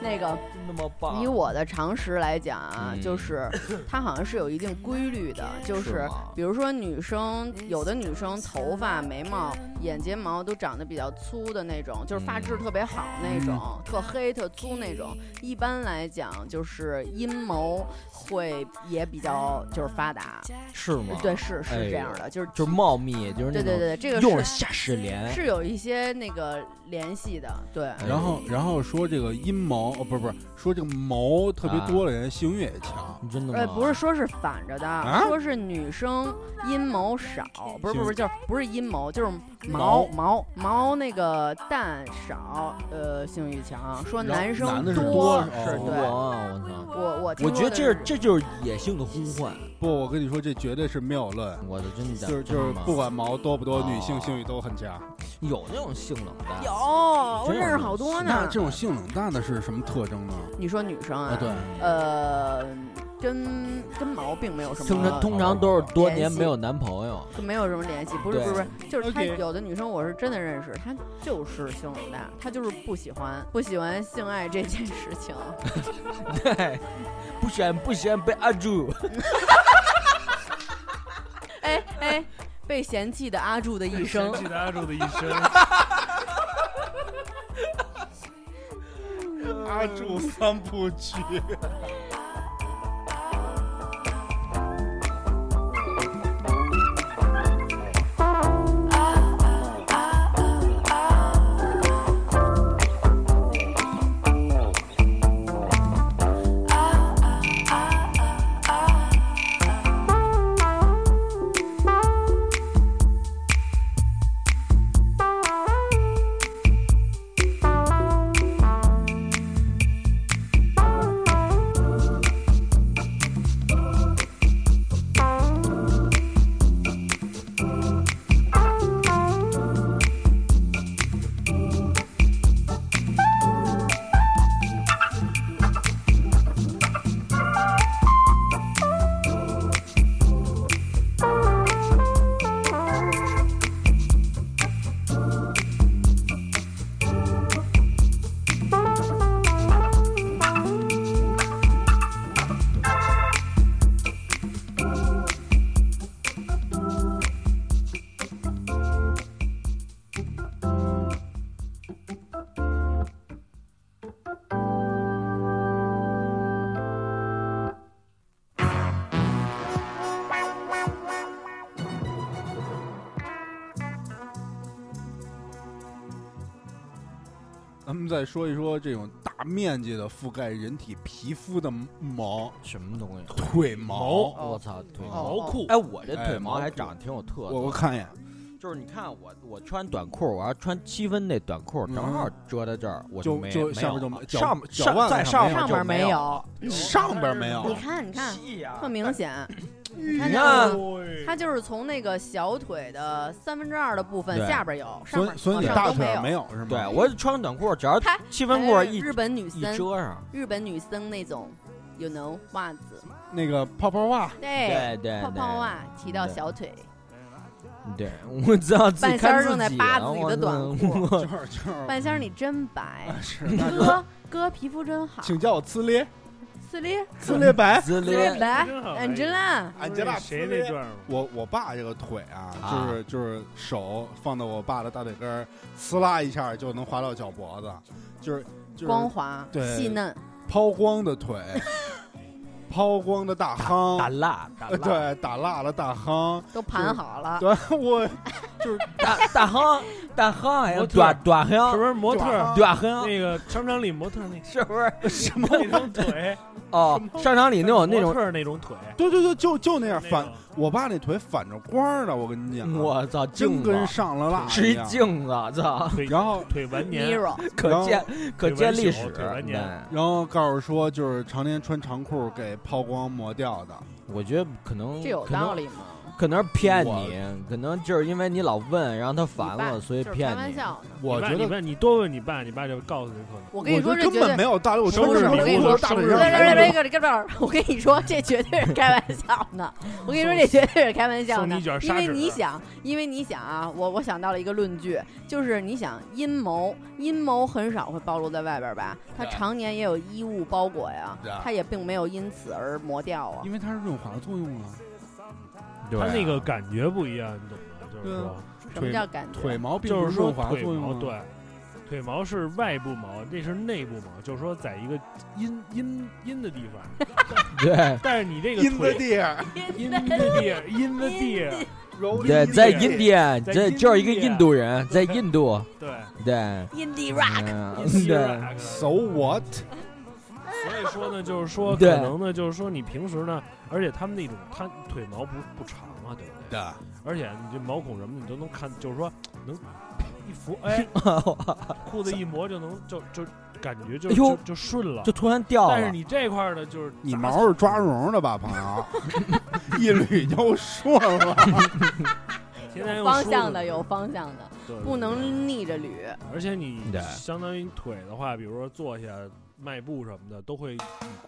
那个，那么棒以我的常识来讲啊，嗯就是 它好像是有一定规律的，就是是比如说女生，有的女生头发、眉毛、眼睫毛都长得比较粗的那种，就是发质嗯特别好那种，特黑特粗那种。一般来讲，就是阴谋会也比较就是发达。是吗？对，是是哎这样的，就是就是茂密，就是对对对，这个是用了下士莲。是有一些那个联系的，对。哎然后然后说这个阴谋哦，不是不是，说这个谋特别多的人性欲也强。真的吗？呃，不是说是反着的，啊说是女生阴谋少，不是不行是，就是不是阴谋，就是毛毛毛毛那个蛋少，呃，性欲强。说男生男的是多多是哦对。我操！我我觉得这是这就是野性的呼唤，不，我跟你说，这绝对是谬论。我的真的就是就是不管毛多不多，哦女性性欲都很强。有那种性冷淡，有，我认识好多呢。那这种性冷淡的是什么特征呢？你说女生啊？啊，对，呃，跟跟毛并没有什么通常通常都是多年没有男朋友，就没有什么联系，不是不是不是，就是她有的女生我是真的认识，她就是性冷淡，她就是不喜欢不喜欢性爱这件事情。对，不喜欢不喜欢被阿住，哎哎，被嫌弃的阿柱的一生嫌，弃的阿柱的一生，阿柱三部曲。再说一说这种大面积的覆盖人体皮肤的毛，什么东西？腿毛。我操，腿哦毛！裤哎，我这哎腿毛还长得挺有特色我我，看一眼，就是你看我我穿短裤，我要穿七分那短裤，正好遮在这儿，我就就下面就没脚上面脚腕在上上上面没有，上边没有你。看你看，细呀特明显。你看就是从那个小腿的三分之二的部分对。下边有，上面所以所以你往上都没有。大腿上没。有是吗？对我穿短裤，只要他七分裤日本女一生，遮上，日本女生那种，you know 袜子，那个泡泡袜，对对对泡泡袜提到小腿，对，我知道自己半仙儿看自己正在扒自己的短我裤就是就是，半仙儿你真白啊，是那就哥哥皮肤真好，请叫我呲咧撕裂呲咧白。自撕裂恋白，Angela，安吉拉谁那段？我我爸这个腿啊，啊。就是就是手放到我爸的大腿根儿，呲啦一下就能滑到脚脖子，就是就是光滑对细嫩，抛光的腿，抛光的大打夯，蜡打蜡，呃对，打蜡的大夯，都盘好了。对我就是大大夯大夯还有短短是不是模特？短夯那个商场里模特儿那。是不是？什么？那种腿？哦，商场里那种那种，模特那种腿，对对对，就就那样反，我爸那腿反着光的，我跟你讲，我操，真镜跟上了蜡是一。镜子，操，然后腿完年可见可见历史然后告诉说，就是常年穿长裤给抛光磨掉的，我觉得可能这有道理吗？可能是骗你，可能就是因为你老问，然后他烦了，所以骗你。开玩笑呢。我觉得你多问你爸，你爸就告诉你可能。我跟你说，这绝对没有大腿上生日礼物别别别还有别别别！我跟你说，这绝对是开玩笑呢。我跟你说，这绝对是开玩笑的送你一卷，因为你想，因为你想啊，我我想到了一个论据，就是你想阴谋，阴谋很少会暴露在外边吧？它常年也有衣物包裹呀对，它也并没有因此而磨掉啊。因为它是润滑作用啊。对他那个感觉不一样，你懂吗？就是说，什么叫感觉？腿毛并就是说不是润滑腿作用啊。毛对，腿毛是外部毛，这是内部毛，就是说在一个阴阴阴的地方，对。但是你这个阴的地儿，阴的地儿阴的地儿，对，在印第安，在这就是一个印度人，在印度，对，对，Indie Rock，对，So what？所以说呢，就是说可能呢，就是说你平时呢，而且他们那种他腿毛不不长啊，对不对？对，而且你这毛孔什么的你都能看，就是说能一扶，哎 裤子一磨就能就就感觉就就就顺了就。突然掉了。但是你这块儿呢，就是你毛是抓绒的吧，朋友？一捋就顺了。天天用方向的有方向的，对不能逆着捋。而且你对相当于腿的话，比如说坐下、迈步什么的，都会与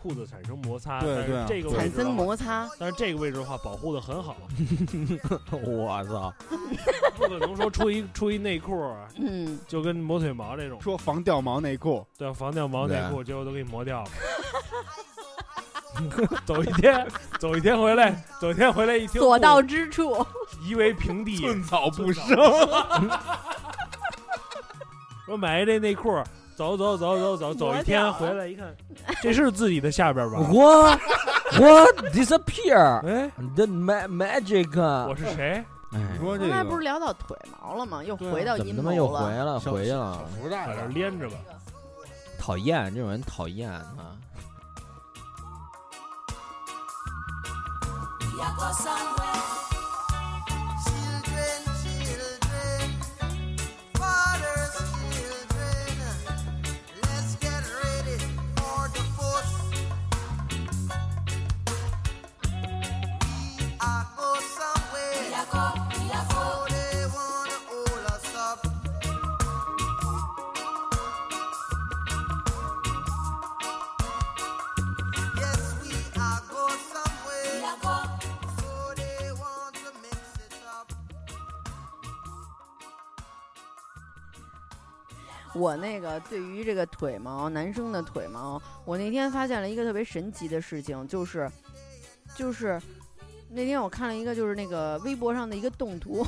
裤子产生摩擦。但是对对啊这个产生摩擦，但是这个位置的话，保护的很好，我操，不可能说出一出一内裤啊，嗯，就跟磨腿毛这种，说防掉毛内裤，对，防掉毛内裤，结果都给你磨掉了。走一天，走一天回来，走一天回来一听，所到之处，夷为平地，寸草不生。我买这内裤，走走走走走走一天回来一看，这是自己的下边吧？我我 disappear 哎，the ma magic，我是谁？哎你，说这刚才不是聊到腿毛了吗？又回到阴谋怎么他妈又回了。了，小回去了，福袋在这儿连着吧。讨厌这种人，讨厌啊！我那个对于这个腿毛，男生的腿毛，我那天发现了一个特别神奇的事情，就是就是那天我看了一个就是那个微博上的一个动图，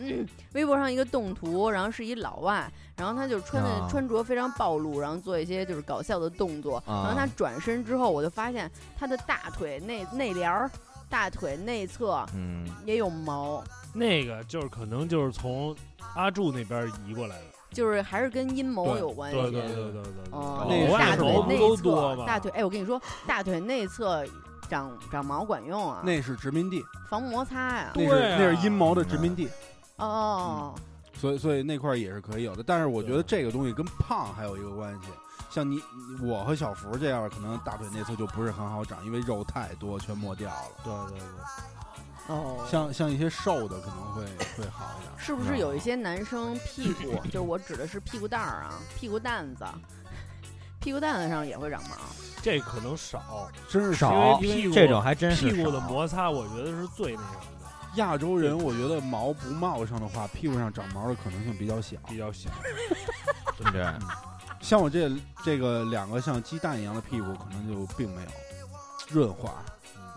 嗯 微博上一个动图，然后是一老外，然后他就穿的、啊。穿着非常暴露，然后做一些就是搞笑的动作，然后他啊转身之后，我就发现他的大腿内内帘儿、大腿内侧嗯，也有毛。那个就是可能就是从阿柱那边移过来的，就是还是跟阴谋有关系。对对对对对对。哦，大腿内？侧大腿，哎，我跟你说，大腿内侧长长毛管用啊，那是殖民地，防摩擦呀。那是那是阴谋的殖民地，哦哦，所以所以那块儿也是可以有的。但是我觉得这个东西跟胖还有一个关系。像你你我和小福这样，可能大腿内侧就不是很好长，因为肉太多，全磨掉了。对对对，哦，像像一些瘦的可能会会好一点。是不是有一些男生屁股，就是我指的是屁股蛋儿啊，屁股蛋子，屁股蛋子上也会长毛。这可能少，真是少因为屁股这种还真是屁股的摩擦，我觉得是最那什么的，亚洲人，我觉得毛不茂盛的话，屁股上长毛的可能性比较小。比较小。对不对？像我这这个两个像鸡蛋一样的屁股，可能就并没有润滑、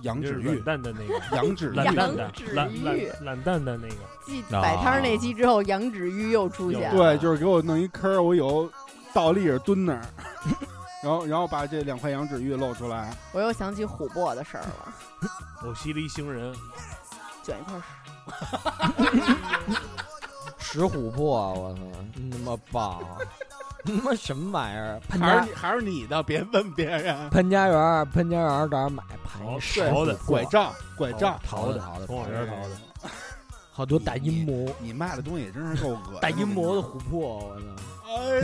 羊脂玉蛋的那个，羊脂玉。懒蛋蛋羊脂，懒懒玉懒蛋的那个，继啊摆摊儿那期之后，羊脂玉又出现了。对，就是给我弄一坑儿，我有倒立着蹲那儿，然后然后把这两块羊脂玉露出来。我又想起琥珀的事儿了，偶西里星人，卷一块石。石琥珀，我操，那么棒！他妈什么玩意儿？潘家还是你还是你的，别问别人。潘家园，潘家园这儿买盘好的拐杖，拐杖，淘的淘的，从我这儿淘的，好多大阴谋，你卖的东西真是够恶心。大阴谋的琥珀，我操！哎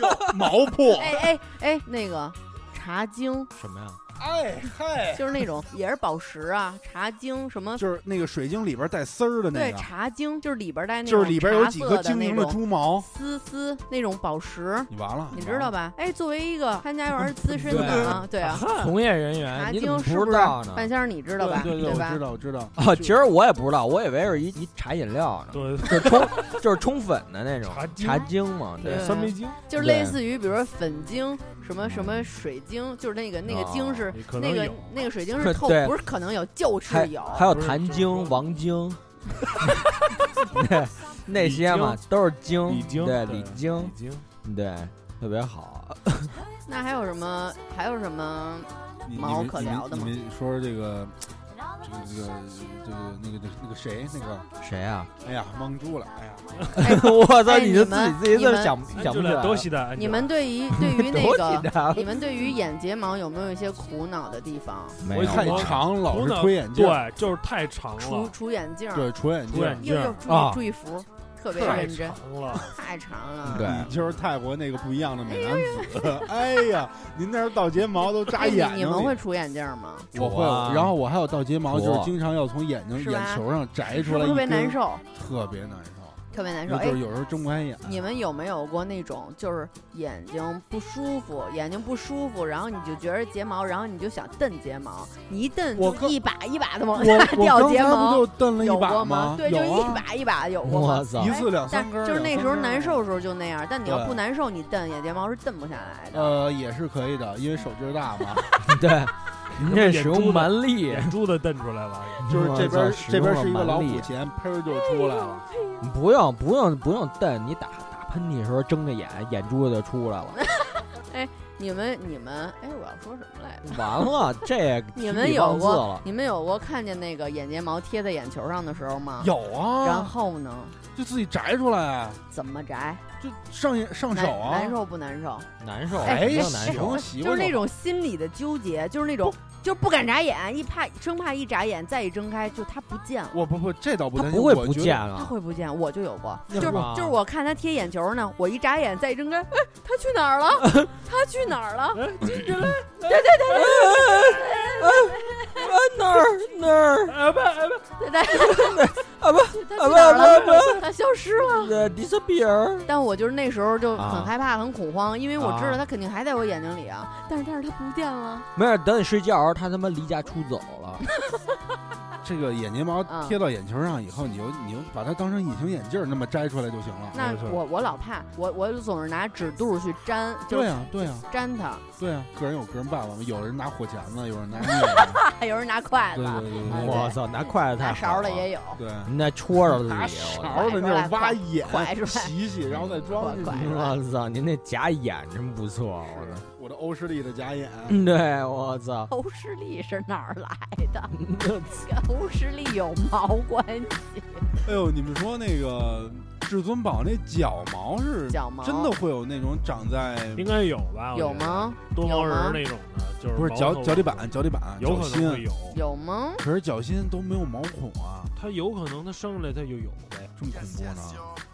呦，毛破，哎哎哎，那个茶经，什么呀？哎嗨，就是那种也是宝石啊，茶晶什么。就是那个水晶里边带丝儿的那个对，茶晶就是里边带那种就是里边有几颗晶莹的种珠毛，丝丝那种宝石，你完了，你？知道吧？哎，作为一个潘家园资深的啊，对啊，从业人员，茶晶是不知道？呢？半仙儿你知道吧？对对，我吧知？道，我知道。啊，其实我也不知道，我以为是一一茶饮料呢，对，就是冲就是冲粉的那种茶精茶精嘛，对对酸梅晶，就是类似于比如说粉晶，什么什么水晶，就是那个那个晶是可能那个有那个水晶是透，对不是可能有，就还是有。还有不是就是坛晶、说王晶，那那些嘛都是晶，李晶，对李李晶，晶，对，特别好。那还有什么？还有什么？你毛可聊的吗你们你们说说这个，这个这个这个那个那个谁那个，谁啊？哎呀，蒙住了，哎呀，我操！哎你就自己们自己字你们想想不起来。多西的，你们对于 对于那多个你们对于眼睫毛有没有一些苦恼的地方？没有。我一看太长，老是脑推眼镜，对，就是太长除了，除眼镜儿，对，除眼镜对除眼，镜又又注啊。意注意服，特别太认真，长了，太长了。对你就是泰国那个不一样的美男子。哎呀，您那儿倒睫毛都扎眼睛你们会除眼镜吗？我会啊，然后我还有倒睫毛，就是经常要从眼睛眼球上摘出来特别难受？特别难受，特别难受。哎就是，有时候睁不开眼。你们有没有过那种就是眼睛不舒服，眼睛不舒服，然后你就觉得睫毛，然后你就想蹬睫毛，你一蹬就一把一把的往下掉睫刚才不毛，就蹬了一把有过吗？对，就有一啊，把一把有过吗？我操一！次两但三根儿，就是那时候难。受的时候就那样，但你要不难受，你蹬眼睫毛是蹬不下来的。呃，也是可以的，因为手劲儿大嘛。对，你这使用蛮力，眼珠子瞪出来了，就是这边这边是一个老虎钳，喷儿就出来了。不用不用不用瞪，你打打喷嚏的时候睁着眼，眼珠子就出来了。哎你们你们，哎，我要说什么来着？完了，这 你们有过？你们有过看见那个眼睫毛贴在眼球上的时候吗？。有啊，然后呢？就自己摘出来，怎么摘？就上眼上手啊。难受不难受？难受，哎比较难受行。习惯就是那种心理的纠结，就是那种就是不敢眨眼，一怕生怕一眨眼再一睁开，就他不见了。我不不，这倒不他担心。不会不见了，他会不见，我就有过，就是就是我看他贴眼球呢，我一眨眼再一睁开，哎，他去哪儿了？他去哪儿了？哎，进去了，哪儿哪儿哎不哎不，它啊呃 disappear？但我就是那时候就很啊害怕、很恐慌，因为我知道他肯定还在我眼睛里啊，但是但是他不见了。没事，等你睡觉他他妈离家出走了。这个眼睫毛嗯贴到眼球上以后，你就你就把它当成隐形眼镜儿那么摘出来就行了。那我我老怕，我我总是拿纸肚去粘，就是对呀，对呀，粘它，对呀，个人有个人办法嘛。有人拿火钳子，有人拿 镊子。有人拿筷子对，对对我操，拿筷子太拿勺的也有，对。你再戳着自己，拿我勺的那种挖眼 洗洗，然后再装进去。我操，您那假眼真不错，我操。我的欧诗丽的假眼，嗯，对，我操，欧诗丽是哪儿来的？跟欧诗丽有毛关系？哎呦，你们说那个至尊宝那脚毛是脚毛真的会有那种长在应该有吧？有吗？多毛人那种的，就是不是脚脚底板脚底板有脚心，可能会有，有吗？可是脚心都没有毛孔啊，它有可能它生出来它就有呗。这么恐怖呢？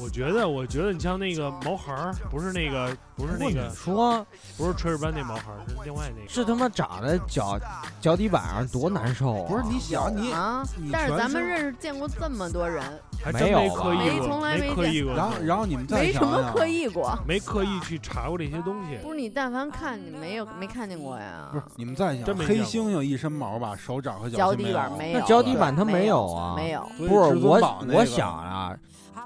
我觉得，我觉得你像那个毛孩儿，不是那个，不是那你个，说不是炊事班那毛孩儿，是另外那个。这他妈长在脚脚底板上多难受啊！不是你想你，啊你！但是咱们认识见过这么多人，还真没有吧刻意过，没从来没没刻意过，然后然后你们再没什想想么刻意过。没刻意去查过这些东西。不是你，但凡看你没有没看见过呀？不是你们再想，黑真没见过猩猩一身毛吧，手掌和脚心底板没有，那脚底板它没没有啊没有。不是我我想啊，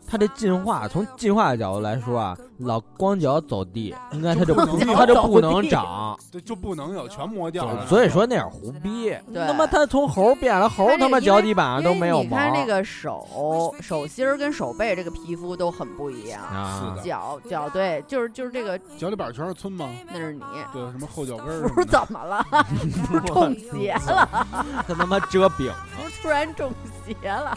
它这进化从进化的角度来说啊，老光脚走地，应该它就它就不能长。对就不能有全磨掉了，所以说那是胡逼。对他妈他从猴变了，猴他妈脚底板上都没有毛。你看那个手手心儿跟手背这个皮肤都很不一样。啊是，的脚脚对，就是就是这个，脚底板全是皴吗？那是你，对，什么后脚跟儿不是怎么了？不 是中邪了？他他妈遮饼了。不是突然中邪了？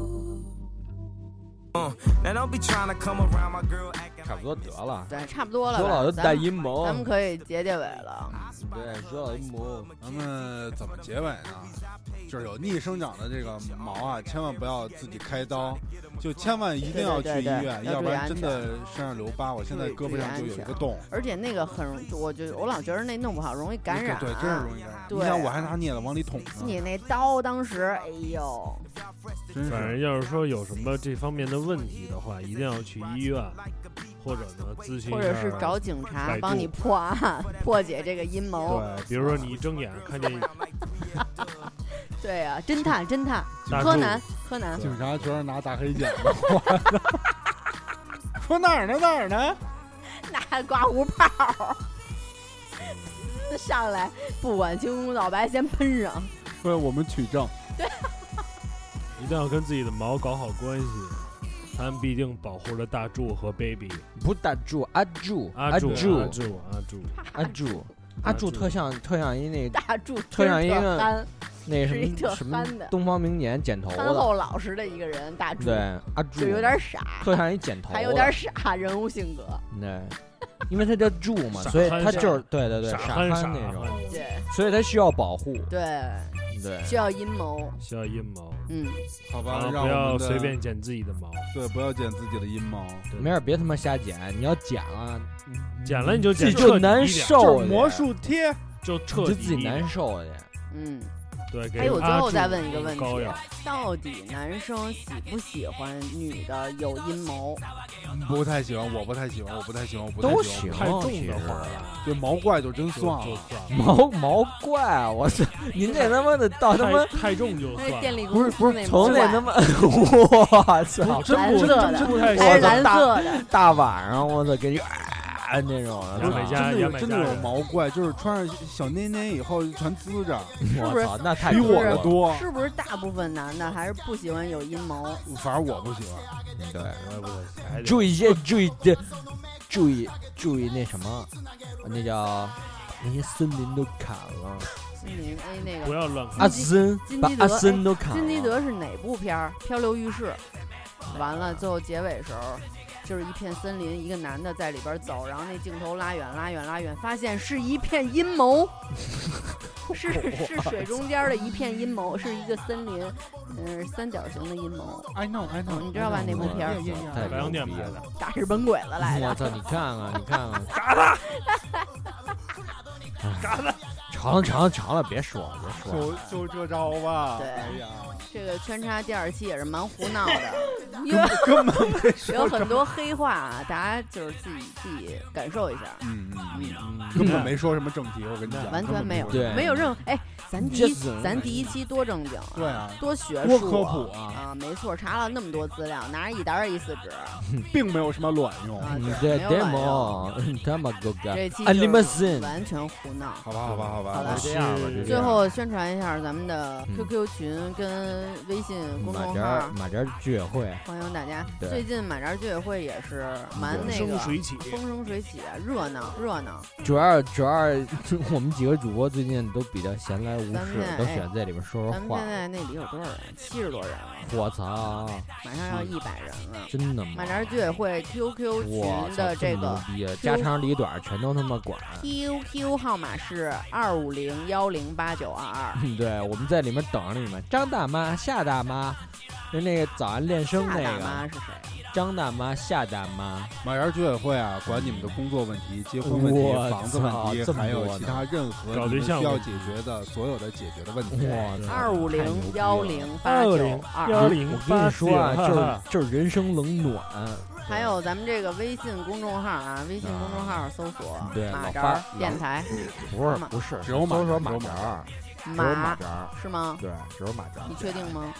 差不多得了，对，差不多了说。老就带咱们阴谋咱。们可以结结尾了。对，说老阴谋，咱们怎么结尾呢？就是有逆生长的这个毛啊，千万不要自己开刀，就千万一定要去医对对对院，要要不然真的身上留疤。我现在胳膊上就有一个洞，而且那个很容，我就我老觉得那弄不好容易感染。对，真是容易感染。你想我还拿镊子往里捅你，那刀当时，哎呦，真反正。要是说有什么这方面的问题的话，一定要去医院，或者呢咨询，或者是找警察帮你破案、破解这个阴谋。对，比如说你一睁眼看见 对啊，侦探，侦探，柯南，柯南，警察全是拿大黑剪子。说哪儿呢哪儿呢？拿刮胡泡，上来不管青红皂白先喷上。为我们取证，对。一定要跟自己的毛搞好关系。他们毕竟保护了大柱和 baby 不大柱，阿柱，阿柱柱，阿柱阿柱，阿柱，阿柱。特像特像一那大柱特像一个那什是一特么什么东方明年剪头的，憨厚老实的一个人，大柱对，阿柱就有点傻，特像一剪头的，还有点傻人物性格。对，因为他叫柱嘛，所以他就是对对对傻傻憨傻那种，对所以他需要保护，对，对，需要阴谋。需要阴谋，嗯，好吧，不要我随便剪自己的毛，对，不要剪自己的阴毛，没事别他妈瞎剪，你要剪了，剪了你就自己剪彻底就难受，就是魔术贴，就彻底自己难受去。嗯，对，给哎，我最后再问一个问题，到底男生喜不喜欢女的有阴谋？不太喜欢，我不太喜欢，我不太喜欢，我不太都喜欢行太重的话了，对毛怪就真算了，算了，毛毛怪，我操！您这他妈的到他妈太太重就算了。电力公不是不是从那他妈，我操！真不蓝色的真不太还是行蓝色的，大晚上我操，给你啊那种，牙买加真的有真的有毛怪，就是穿上小内内以后全滋着，不是我操，那太比我的了。多。是不是大部分男的还是不喜欢有阴谋？反正我不喜欢。对，我也不喜欢注意些，注意这，注意注意那什么，那叫那些森林都砍了，森林 A 那个不要乱阿。森金基德把阿森都砍了。金基德是哪部片儿？《漂流浴室》。完了，最后结尾时候，就是一片森林，一个男的在里边走，然后那镜头拉远、拉远、拉远，发现是一片阴谋，是是水中间的一片阴谋，是一个森林，嗯，三角形的阴谋，I know, I know，你知道吧？那部片儿太白洋淀牛逼了。拍的，大日本鬼子来的。我操！你看看，你看 看，嘎子，嘎了，成了长了长了，别说了别说了，就就这招吧。对哎呀，这个圈叉第二期也是蛮胡闹的，因为根本没有很多黑话啊，大家就是自己自己感受一下。嗯嗯嗯，嗯，根本没说什么正题，我跟你讲，完全没有，没有任何哎，咱第一咱第一期多正经啊，对啊，多学术多科普啊啊，没错，查了那么多资料，拿着一沓儿 A 四纸 并没有什么卵用。没有卵用。么他妈够干，这期是是完全胡闹。好吧，好吧，好吧，好吧，最。后宣传一下咱们的嗯 QQ 群跟微信公众号马扎儿，马扎居委会，欢迎大家。最近马扎居委会也是蛮那个生水起，风生水起啊，热闹热闹。主要主要我们几个主播最近都比较闲来咱们现在，都喜欢在里面说说话咱们现。在那里有多少人？七十多人了，我操，马上要一百人了。真的吗马？扎居委会 QQ 我群操这么的这个牛逼啊，家长里短全都他妈管。QQ 号码是二五零幺零八九二二。嗯，对，我们在里面等着你们。张大妈、夏大妈，就那个早安练声那夏大妈个。是谁？张大妈、夏大妈，马园居委会啊，管你们的工作问题、结婚问我题、房子问题，这么还有多呢其他任何找你对象问们需要解决的所有的解决的问题。二五零幺零八九二零。二二。幺零我跟八你说啊，就是就是人生冷暖，还有咱们这个微信公众号啊，微信公众号搜索马扎电台，不是不是，只有马搜索马扎马扎是吗？对，只有马扎你。确定吗？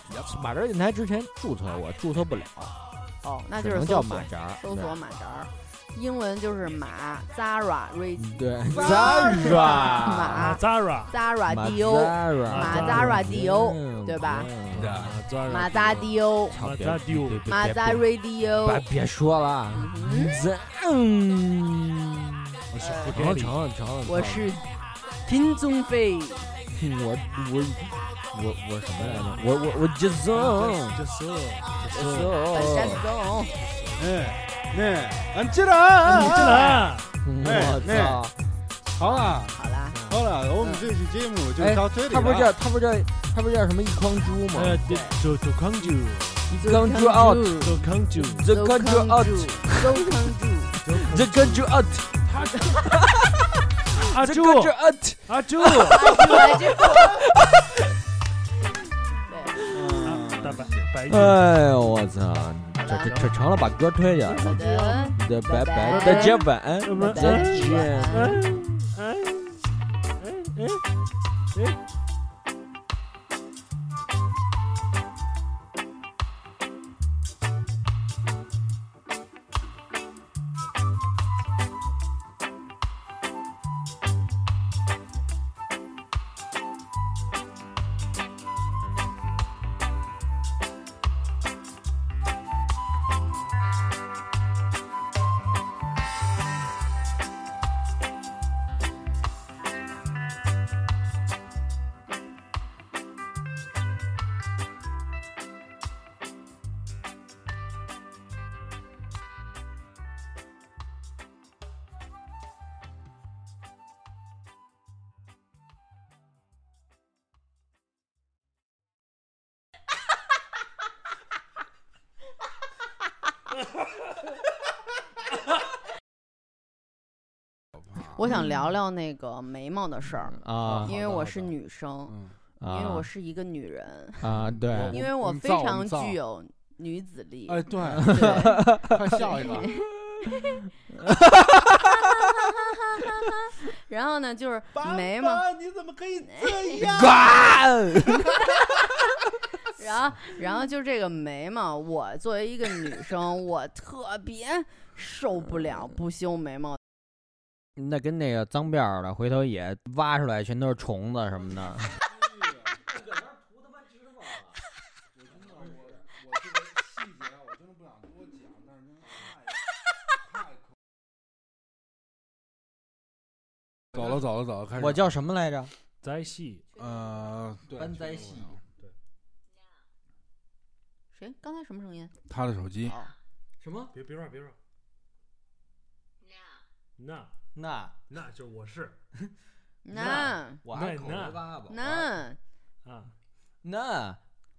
马扎电台之前注册我，注册不了，哦，那就是搜索马扎。搜索马扎儿，英文就是马 Zara r 对。Zara 啊马 Zara，Zara 马 D O 马 Zara D O 对吧？马扎 D O 马扎 D O 马扎 Radio 别别说了，嗯我是呃成了成我是听宗飞，我我我我什么来着？我我我 Jason 这是大家 Jason，走。哎，那俺进来，你进来，我操！好了，好啦，好了，我们这期节目就哎到这里了。他不是叫他不是叫他不是叫什么一筐猪吗呃，对就就康住，一筐猪 out，就康住，the country out，，so 康住，the country out，阿 the 朱，country out。阿朱，阿朱阿朱，对，嗯大白白玉，哎呦我操！这这这成了把歌推下来。好的，的拜拜。拜大家晚安再见。哎哎哎哎。我想聊聊那个眉毛的事儿，啊因为我是女生，嗯，因为我啊是一个女人，啊！对，因为我非常具有女子力。哎，对，对，快笑一个。然后呢，就是眉毛，你怎么可以这样？滚！然后，然后就这个眉毛，我作为一个女生，我特别受不了不修眉毛。那跟那个脏辫儿的，回头也挖出来，全都是虫子什么的。走了走了走了，开始。我叫什么来着？灾戏，呃，对班在戏谁？刚才什么声音？他的手机。哦，什么？别别乱别说，那那那就我是那我还口那那味巴巴。那啊，那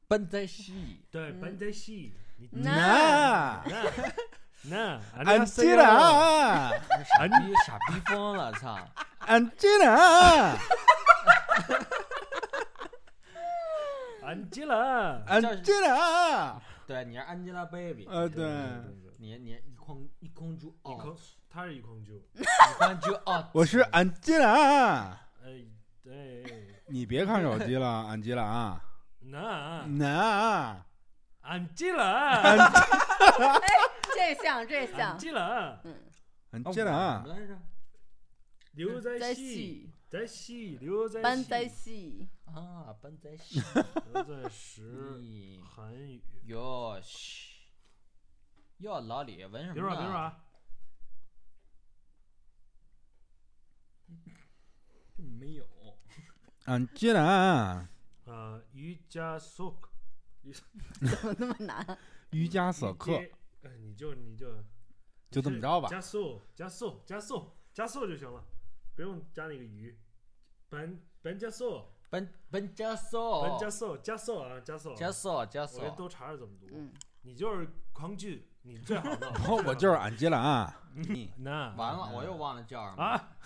本在西。对，本在戏，你那那那，安吉拉，傻逼傻逼疯了，操！安吉拉，安吉拉，安吉拉。对，你是 Angelababy，呃，对，你你一筐一筐猪一筐哦，，他是一筐酒，一筐酒啊，我是安吉拉。哎，对，你别看手机了，安吉拉。啊，那。那。安吉拉，这像这像。安，吉拉，嗯，安吉拉。什么，来着？留在在戏，戏，在戏，留在班在戏，啊，班在戏。留在时，咦韩语，哟西，哟老李闻什么？别说别说啊，没有。安吉拉，呃，瑜伽索克，怎么那么难？瑜伽索克，哎，你就你就就这么着吧。加速加速加速加速就行了，不用加那个鱼。本本加速，本本加速，本加速加速啊加速，加速加我速给都查查怎么读。嗯，你就是狂剧，你最好弄。我我就是安吉拉。那完了，我又忘了叫什么。啊，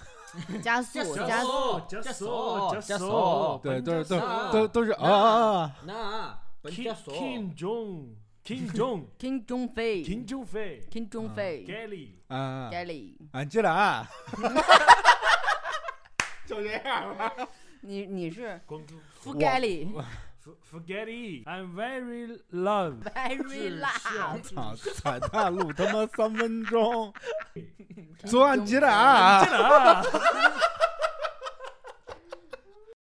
加速加加速，速加加速速加加速速，对，都是都啊都都是啊，那本加 Kim 速，Kim Jong Kim Jong 金钟飞，Kim Jong 飞金钟飞 Gally 啊，，Gally，安吉拉，就这样吧。你你是光珠夫 Gally。F Forgetty I'm very love Very 是笑 loud，操，彩蛋录他妈三分钟，做安吉拉。记得啊。